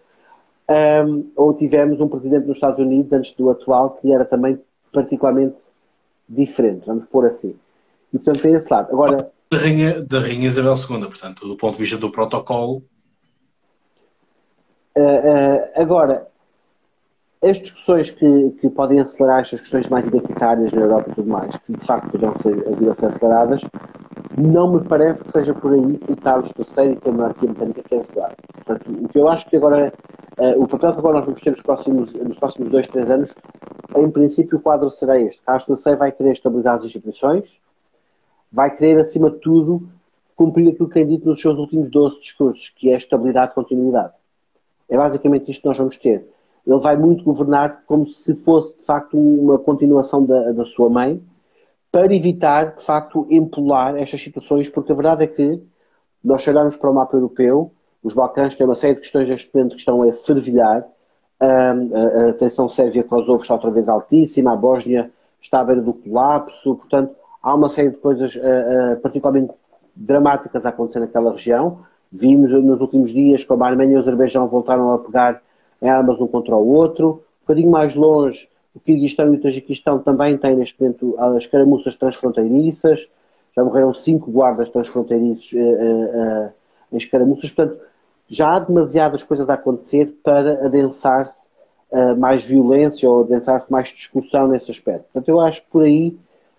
um, ou tivemos um presidente nos Estados Unidos, antes do atual, que era também particularmente diferente, vamos pôr assim. E portanto tem esse lado. Agora, da Rainha, da Rainha Isabel II, portanto, do ponto de vista do protocolo. Uh, uh, agora, as discussões que, que podem acelerar estas questões mais identitárias na Europa e tudo mais, que de facto poderão ser, a ser aceleradas, não me parece que seja por aí que o Carlos III e que a monarquia britânica quer jogar. Portanto, o que eu acho que agora, uh, o papel que agora nós vamos ter nos próximos, nos próximos dois, três anos, em princípio o quadro será este. Carlos III vai querer estabilizar as instituições, vai querer, acima de tudo, cumprir aquilo que tem dito nos seus últimos 12 discursos, que é estabilidade e continuidade. É basicamente isto que nós vamos ter. Ele vai muito governar como se fosse, de facto, uma continuação da, da sua mãe, para evitar, de facto, empolar estas situações, porque a verdade é que nós olharmos para o mapa europeu, os Balcãs têm uma série de questões neste momento que estão a fervilhar, a, a tensão sérvia Kosovo está outra vez altíssima, a Bósnia está à beira do colapso, portanto, há uma série de coisas uh, uh, particularmente dramáticas a acontecer naquela região. Vimos nos últimos dias como a Arménia e o Azerbaijão voltaram a pegar em armas um contra o outro. Um bocadinho mais longe, o Kirguistão e o Tajiquistão também têm neste momento as caramuças transfronteiriças, já morreram cinco guardas transfronteiriços uh, uh, em escaramuças, portanto, já há demasiadas coisas a acontecer para adensar-se mais violência ou adensar-se mais discussão nesse aspecto. Portanto, eu acho que por aí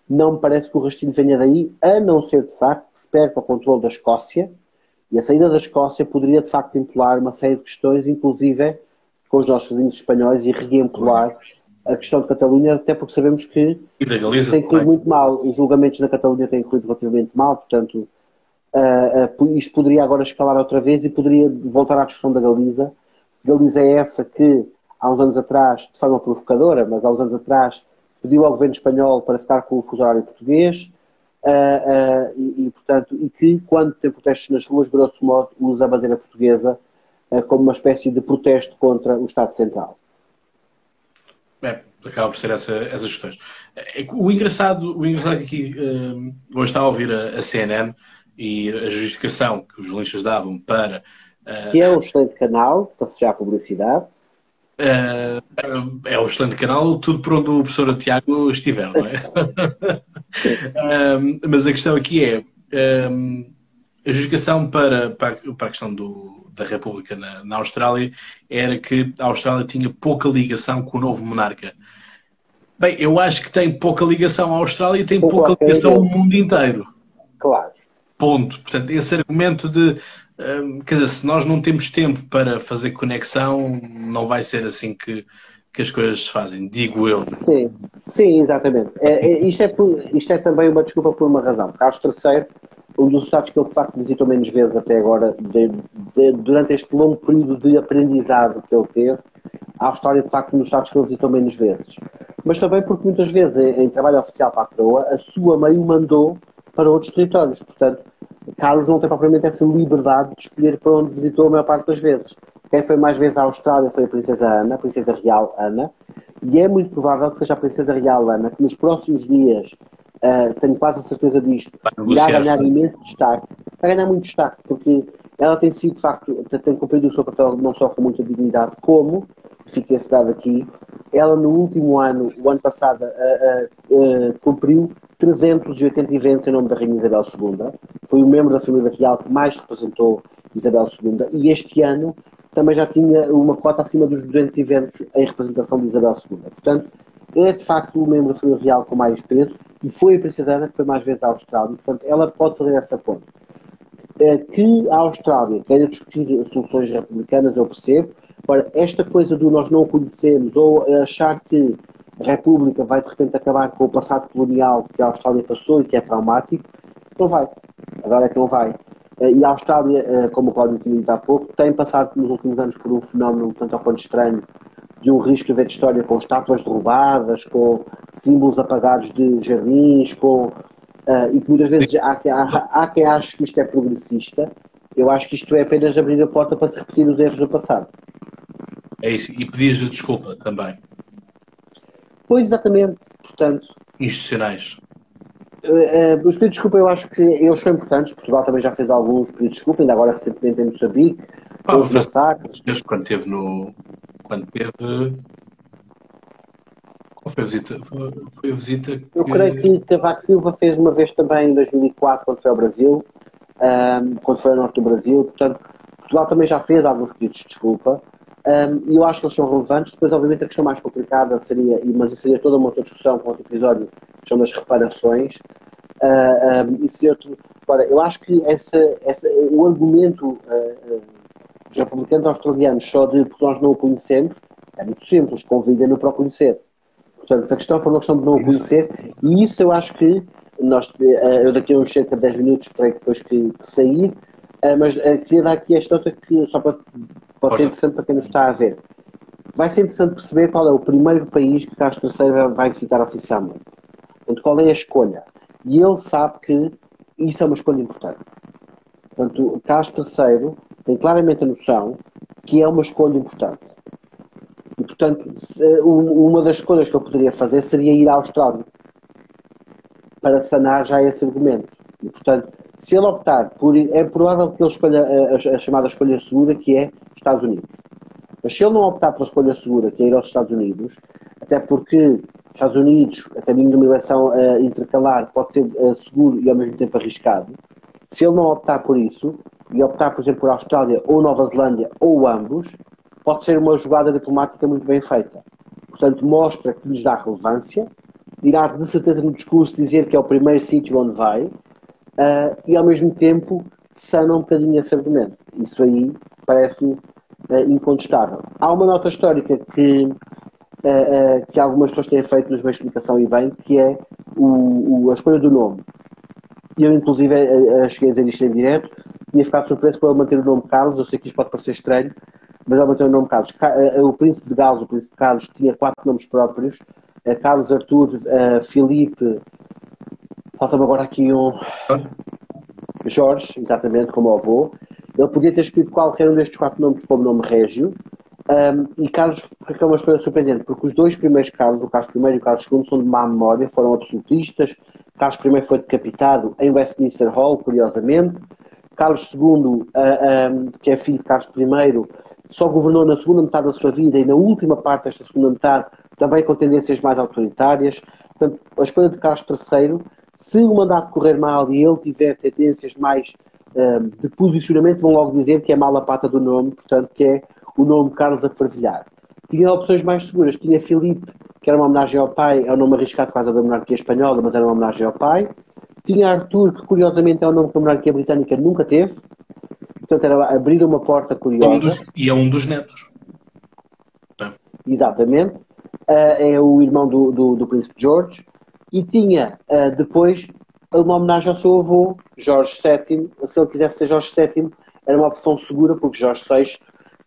não me parece que o rastilho venha daí, a não ser de facto que se perca o controle da Escócia, e a saída da Escócia poderia de facto impular uma série de questões, inclusive com os nossos vizinhos espanhóis, e reempolar a questão de Catalunha, até porque sabemos que Galiza, tem corrido muito mal. Os julgamentos na Catalunha têm corrido relativamente mal, portanto, uh, uh, isto poderia agora escalar outra vez e poderia voltar à discussão da Galiza. Galiza é essa que, há uns anos atrás, de forma provocadora, mas há uns anos atrás, pediu ao governo espanhol para ficar com o fuso horário português. Uh, e, e, portanto, e que quando tem protestos nas ruas, grosso modo, usa a bandeira portuguesa como uma espécie de protesto contra o Estado Central. É, acaba por ser essa, essas questões. É o engraçado, o engraçado é que aqui, uh, hoje está a ouvir a, a, CNN e a justificação que os jornalistas davam para. Uh, que é um excelente canal, para fechar a publicidade. Uh, é um excelente canal, tudo por onde o professor Tiago estiver, não é? mas a questão aqui é um, a justificação para, para, para a questão do, da República na, na, Austrália era que a Austrália tinha pouca ligação com o novo monarca. Bem, eu acho que tem pouca ligação à Austrália e tem pouca ligação ao mundo inteiro. Claro. Ponto. Portanto, esse argumento de. Hum, quer dizer, se nós não temos tempo para fazer conexão, não vai ser assim que, que as coisas se fazem, digo eu. Sim, sim, exatamente. É, é, isto, é por, isto é também uma desculpa por uma razão. Carlos III um dos estados que ele de facto visitou menos vezes até agora, de, de, durante este longo período de aprendizado que ele teve, a Austrália de facto um dos estados que ele visitou menos vezes. Mas também porque muitas vezes em, em trabalho oficial para a coroa, a sua mãe o mandou para outros territórios. Portanto, Carlos não tem propriamente essa liberdade de escolher para onde visitou a maior parte das vezes. Quem foi mais vezes à Austrália foi a Princesa Ana, a Princesa Real Ana, e é muito provável que seja a Princesa Real Ana que nos próximos dias uh, tenho quase a certeza disto, irá ganhar imenso destaque, vai ganhar muito destaque, porque ela tem sido, de facto, tem cumprido o seu papel não só com muita dignidade, como, fica esse dado aqui, ela no último ano, o ano passado, uh, uh, cumpriu 380 eventos em nome da Rainha Isabel II. Foi o membro da família real que mais representou Isabel II. E este ano também já tinha uma cota acima dos 200 eventos em representação de Isabel II. Portanto, é de facto o membro da família real com mais peso e foi a Princesa Ana que foi mais vezes à Austrália, portanto ela pode fazer essa ponte. É que a Austrália queira discutir soluções republicanas, eu percebo. Agora, esta coisa do nós não conhecemos ou achar que a República vai de repente acabar com o passado colonial que a Austrália passou e que é traumático, não vai. A verdade é que não vai. Eh, e a Austrália, eh, como o Cláudio tinha dito há pouco, tem passado nos últimos anos por um fenómeno tanto ao quanto estranho de um risco de história com estátuas derrubadas, com símbolos apagados de jardins, com, uh, e que muitas vezes há, há, há quem ache que isto é progressista. Eu acho que isto é apenas abrir a porta para se repetir os erros do passado. É isso, e pedir desculpa também. Pois, exatamente. Portanto, institucionais. Uh, uh, os pedidos de desculpa eu acho que eles são importantes. Portugal também já fez alguns pedidos de desculpa, ainda agora recentemente em Moçambique. Ah, os massacres. Quando teve no, quando teve. Qual foi a visita? Foi a visita que... Eu creio que Cavaco Silva fez uma vez também em 2004, quando foi ao Brasil, um, quando foi ao norte do Brasil. Portanto, Portugal também já fez alguns pedidos de desculpa. Um, e eu acho que eles são relevantes. Depois, obviamente, a questão mais complicada seria, mas isso seria toda uma outra discussão com outro episódio, que são das reparações. Uh, um, seria outro... Agora, eu acho que essa, essa, o argumento uh, os republicanos australianos só de porque nós não o conhecemos, é muito simples, convidem-no para o conhecer. Portanto, a questão foi uma questão de não o conhecer, e isso eu acho que nós, eh, eu daqui a uns cerca de 10 minutos terei depois que, que sair, eh, mas eh, queria dar aqui esta outra que só para, pode ser interessante para quem nos está a ver. Vai ser interessante perceber qual é o primeiro país que Carlos III vai visitar oficialmente. Portanto, qual é a escolha? E ele sabe que isso é uma escolha importante. Portanto, Carlos III tem claramente a noção que é uma escolha importante. E, portanto, uma das escolhas que eu poderia fazer seria ir à Austrália para sanar já esse argumento. E, portanto, se ele optar por é provável que ele escolha a, a, chamada escolha segura, que é Estados Unidos. Mas se ele não optar pela escolha segura, que é ir aos Estados Unidos, até porque Estados Unidos, a caminho de uma eleição uh, intercalar, pode ser uh, seguro e ao mesmo tempo arriscado, se ele não optar por isso, e optar, por exemplo, por Austrália ou Nova Zelândia ou ambos, pode ser uma jogada diplomática muito bem feita. Portanto, mostra que lhes dá relevância, irá de certeza no discurso dizer que é o primeiro sítio onde vai, uh, e ao mesmo tempo sana um bocadinho esse argumento. Isso aí parece-me uh, incontestável. Há uma nota histórica que uh, que algumas pessoas têm feito nos meios de comunicação e bem, que é o, o, a escolha do nome. Eu, inclusive, cheguei a dizer isto em direto, tinha ficado surpreso por ele manter o nome Carlos, eu sei que isto pode parecer estranho, mas ele manteve o nome Carlos. O príncipe de Gales, o príncipe Carlos, tinha quatro nomes próprios, Carlos Artur, Filipe, falta-me agora aqui um... Jorge, exatamente, como avô. Ele podia ter escrito qualquer um destes quatro nomes como nome régio, um, e Carlos, porque é uma escolha surpreendente, porque os dois primeiros Carlos, o Carlos I e o Carlos II, são de má memória, foram absolutistas. Carlos I foi decapitado em Westminster Hall, curiosamente. Carlos II, uh, um, que é filho de Carlos I, só governou na segunda metade da sua vida e na última parte desta segunda metade também com tendências mais autoritárias. Portanto, a escolha de Carlos III, se o mandato correr mal e ele tiver tendências mais um, de posicionamento, vão logo dizer que é mala pata do nome, portanto, que é o nome Carlos a fervilhar. Tinha opções mais seguras. Tinha Filipe, que era uma homenagem ao pai, é um nome arriscado por causa da monarquia espanhola, mas era uma homenagem ao pai. Tinha Arthur, que curiosamente é um nome que a britânica nunca teve. Portanto, era abrir uma porta curiosa. Um dos, e é um dos netos. É. Exatamente. Uh, é o irmão do, do, do, príncipe George. E tinha uh, depois uma homenagem ao seu avô, Jorge VII. Se ele quisesse ser Jorge VII, era uma opção segura, porque Jorge VI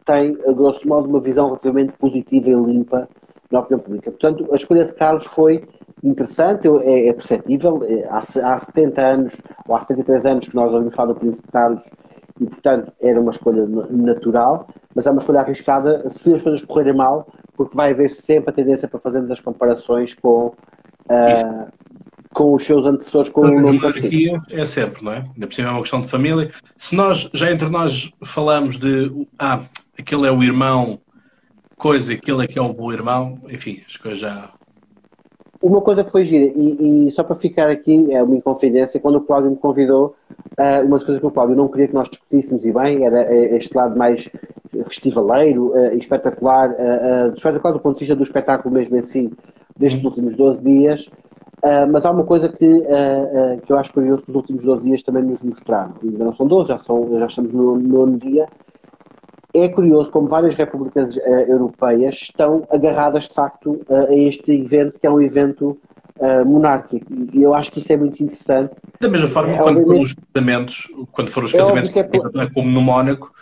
tem, a grosso modo, uma visão relativamente positiva e limpa na opinião pública. Portanto, a escolha de Carlos foi interessante, é, é perceptível. É, há, há 70 anos, ou há 73 anos, que nós ouvimos falar do Príncipe Carlos e, portanto, era uma escolha natural, mas é uma escolha arriscada se as coisas correrem mal, porque vai haver sempre a tendência para fazermos as comparações com, uh, com os seus antecessores, com o nome é sempre, não é? Ainda por cima é uma questão de família. Se nós, já entre nós, falamos de, ah, aquele é o irmão, coisa, aquele é que é o bom irmão, enfim, as coisas já. Uma coisa que foi gira, e, e só para ficar aqui, é uma inconfidência, quando o Cláudio me convidou, uh, uma das coisas que o Cláudio não queria que nós discutíssemos, e bem, era eh, este lado mais festivaleiro uh, espetacular, uh, espetacular do ponto de vista do espetáculo mesmo em si, destes uhum. últimos 12 dias, Uh, mas há uma coisa que, uh, uh, que eu acho curioso que os últimos 12 dias também nos mostraram. Ainda não são 12, já, são, já estamos no nono dia, é curioso como várias repúblicas uh, europeias estão agarradas de facto uh, a este evento, que é um evento uh, monárquico. E eu acho que isso é muito interessante. Da mesma forma, é, quando foram os casamentos, quando foram os é casamentos, é por... como no Mónaco,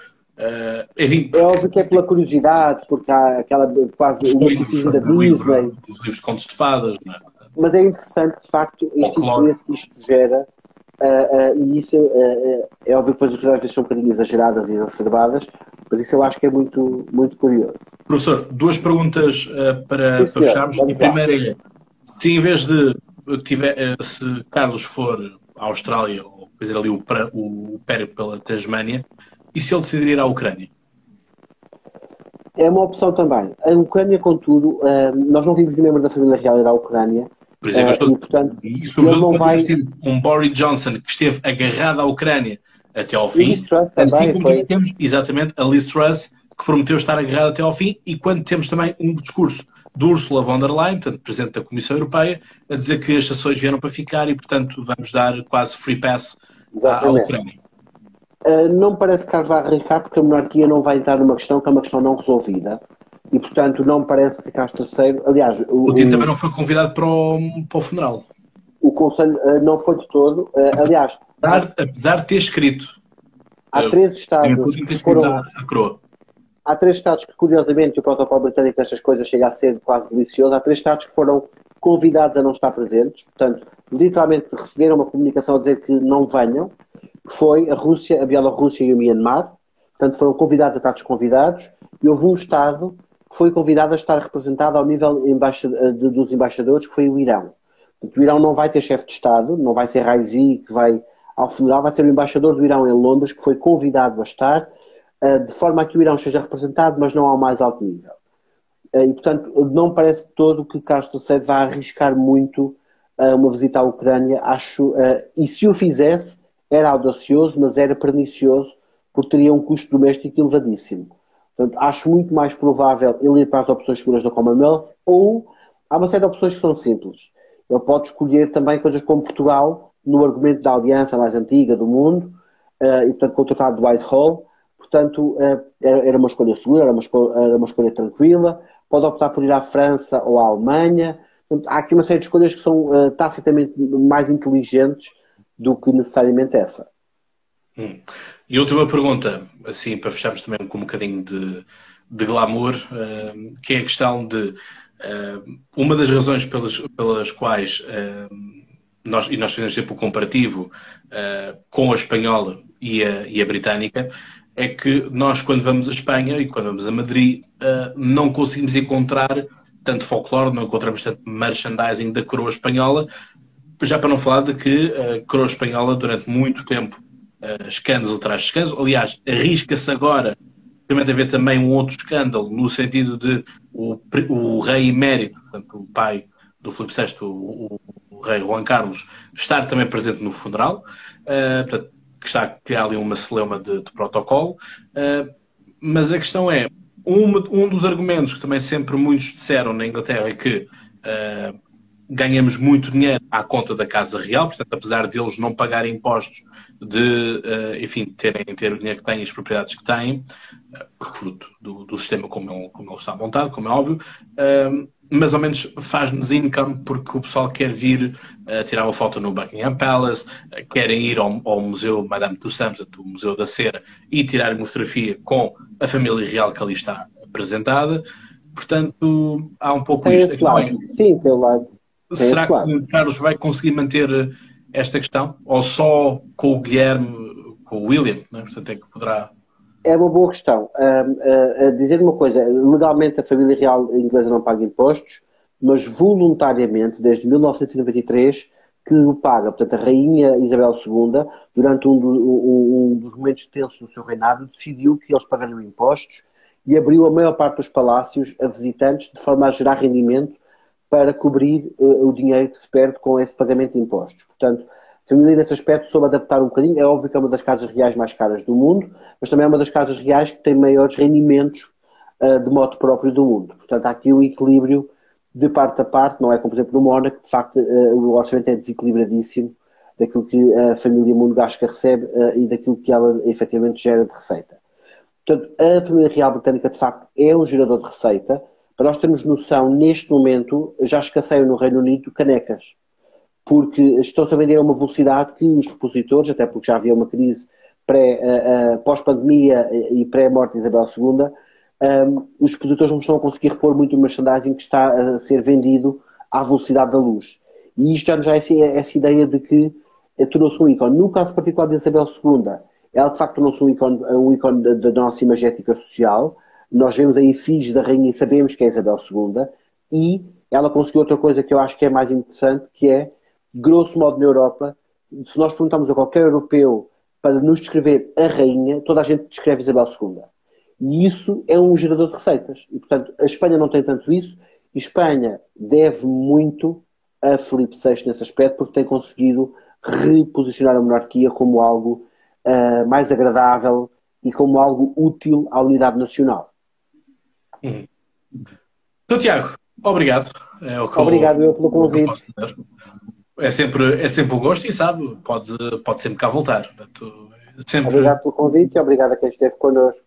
enfim, é óbvio que é pela curiosidade, porque há aquela quase o misticismo da Disney. Os livros de contos de fadas, não é? Mas é interessante, de facto, este interesse que isto gera. Uh, uh, e isso uh, é óbvio que depois as vezes são um bocadinho exageradas e exacerbadas, mas isso eu acho que é muito, muito curioso. Professor, duas perguntas para, Sim, para fecharmos. A primeira é: se em vez de tiver, uh, se Carlos for à Austrália ou fazer ali o, o, o périplo pela Tasmânia, e se ele decidir ir à Ucrânia? É uma opção também. A Ucrânia, contudo, nós não vimos de membro da família real ir à Ucrânia. Por exemplo, estou... e, portanto, e sobretudo vai... um Boris Johnson que esteve agarrado à Ucrânia até ao fim. Assim como foi... temos exatamente a Liz Truss, que prometeu estar agarrada até ao fim, e quando temos também um discurso de Ursula von der Leyen, portanto, Presidente da Comissão Europeia, a dizer que as sanções vieram para ficar e, portanto, vamos dar quase free pass à, à Ucrânia. Uh, não parece que vai arriscar porque a monarquia não vai entrar numa questão que é uma questão não resolvida e, portanto, não parece que Castro terceiro. Aliás, o, o dia também não foi convidado para o, para o funeral. O Conselho uh, não foi de todo. Uh, aliás, apesar, apesar de ter escrito Há três estados que foram... Há três estados que, curiosamente, o protocolo britânico destas coisas chega a ser quase delicioso. Há três estados que foram convidados a não estar presentes. Portanto, literalmente receberam uma comunicação a dizer que não venham. Que foi a Rússia, a Bielorrússia e o Myanmar. Portanto, foram convidados a estar desconvidados. E houve um estado foi convidado a estar representado ao nível dos embaixadores, que foi o Irão. o Irão não vai ter chefe de Estado, não vai ser Raisi que vai ao funeral vai ser o embaixador do Irão em Londres, que foi convidado a estar, uh, de forma a que o Irão seja representado, mas não ao mais alto nível. Uh, e, portanto, não parece todo que Castro III vá arriscar muito uma visita à Ucrânia. Acho, e se o fizesse, era audacioso, mas era pernicioso, porque teria um custo doméstico elevadíssimo. Portanto, acho muito mais provável ele ir para as opções seguras da Commonwealth, ou há uma série de opções que são simples. Ele pode escolher também coisas como Portugal, no argumento da aliança mais antiga do mundo, uh, e portanto com o Tratado de Whitehall, portanto uh, era, era, uma escolha segura, era uma escolha, era uma escolha tranquila, pode optar por ir à França ou à Alemanha. Portanto, há aqui uma série de escolhas que são uh, tacitamente mais inteligentes do que necessariamente essa. Hum. E última pergunta, assim, para fecharmos também com um bocadinho de, de glamour, uh, que é a questão de uh, uma das razões pelas, pelas quais nós, e nós fizemos sempre o comparativo com a espanhola e a, e a britânica, é que nós, quando vamos a Espanha e quando vamos a Madrid, uh, não conseguimos encontrar tanto folclore, não encontramos tanto merchandising da coroa espanhola, já para não falar de que a coroa espanhola, durante muito tempo, escândalo de escândalo, aliás, arrisca-se agora realmente haver também um outro escândalo, no sentido de o, o rei emérito, portanto, o pai do Filipe VI, o, o, rei Juan Carlos, estar também presente no funeral. Uh, portanto, que está a criar ali uma celeuma de, de protocolo. Uh, mas a questão é, um, um, dos argumentos que também sempre muitos disseram na Inglaterra é que uh, ganhamos muito dinheiro à conta da Casa Real, portanto, apesar de eles não pagarem impostos de, uh, enfim, terem ter o dinheiro que têm e as propriedades que têm, fruto do, do sistema como ele, como ele, está montado, como é óbvio, mas ao menos faz-nos income porque o pessoal quer vir tirar uma foto no Buckingham Palace, querem ir ao, ao, Museu Madame Tussauds, o Museu da Cera, e tirar uma fotografia com a família real que ali está apresentada. Portanto, há um pouco tem isto. Lado. Sim, tem lado. Tem Será que lado. Carlos vai conseguir manter esta questão? Ou só com o Guilherme, com o William? Né? Portanto, é que poderá é uma boa questão. Uh, uh, dizer uma coisa, legalmente a família real inglesa não paga impostos, mas voluntariamente, desde 1993, que o paga. Portanto, a rainha Isabel II, durante um, do, um, um, dos momentos tensos do seu reinado, decidiu que eles pagariam impostos e abriu a maior parte dos palácios a visitantes, de forma a gerar rendimento para cobrir uh, o dinheiro que se perde com esse pagamento de impostos. Portanto, família, nesse aspecto, soube adaptar um bocadinho. É óbvio que é uma das casas reais mais caras do mundo, mas também é uma das casas reais que tem maiores rendimentos uh, de modo próprio do mundo. Portanto, há aqui um equilíbrio de parte a parte, não é como, por exemplo, no Mónaco, de facto, uh, o orçamento é desequilibradíssimo daquilo que a família monegasca recebe uh, e daquilo que ela efetivamente gera de receita. Portanto, a família real britânica, de facto, é um gerador de receita. Para nós termos noção, neste momento, já escasseiam no Reino Unido canecas porque estão-se a vender a uma velocidade que os repositores, até porque já havia uma crise uh, uh, pós-pandemia e pré-morte de Isabel II, um, os repositores não estão a conseguir repor muito o merchandising que está a ser vendido à velocidade da luz. E isto já nos dá essa, essa ideia de que tornou-se um ícone. No caso particular de Isabel II, ela de facto tornou-se um ícone, um ícone da, da nossa imagética social. Nós vemos a efígie da rainha e sabemos que é Isabel II. E ela conseguiu outra coisa que eu acho que é mais interessante, que é grosso modo na Europa, se nós perguntarmos a qualquer europeu para nos descrever a rainha, toda a gente descreve Isabel II. E isso é um gerador de receitas. E, portanto, a Espanha não tem tanto isso. E Espanha deve muito a Felipe VI nesse aspecto, porque tem conseguido reposicionar a monarquia como algo uh, mais agradável e como algo útil à unidade nacional. Hum. Então, Tiago, obrigado. É obrigado eu pelo convite é sempre, é sempre um gosto e sabe, pode, pode sempre cá voltar. Portanto, sempre... Obrigado pelo convite e obrigado a quem esteve connosco.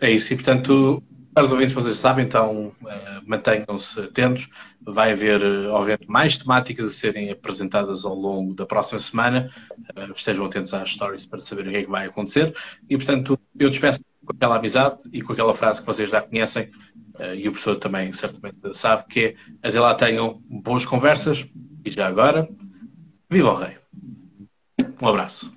É isso, e portanto, para os ouvintes, vocês sabem, então uh, mantenham-se atentos. Vai haver, uh, obviamente, mais temáticas a serem apresentadas ao longo da próxima semana. Uh, estejam atentos às stories para saber o que é que vai acontecer. E, portanto, eu despeço com aquela amizade e com aquela frase que vocês já conhecem, e o professor também certamente sabe, que é até lá tenham boas conversas, e já agora, viva o rei. Um abraço.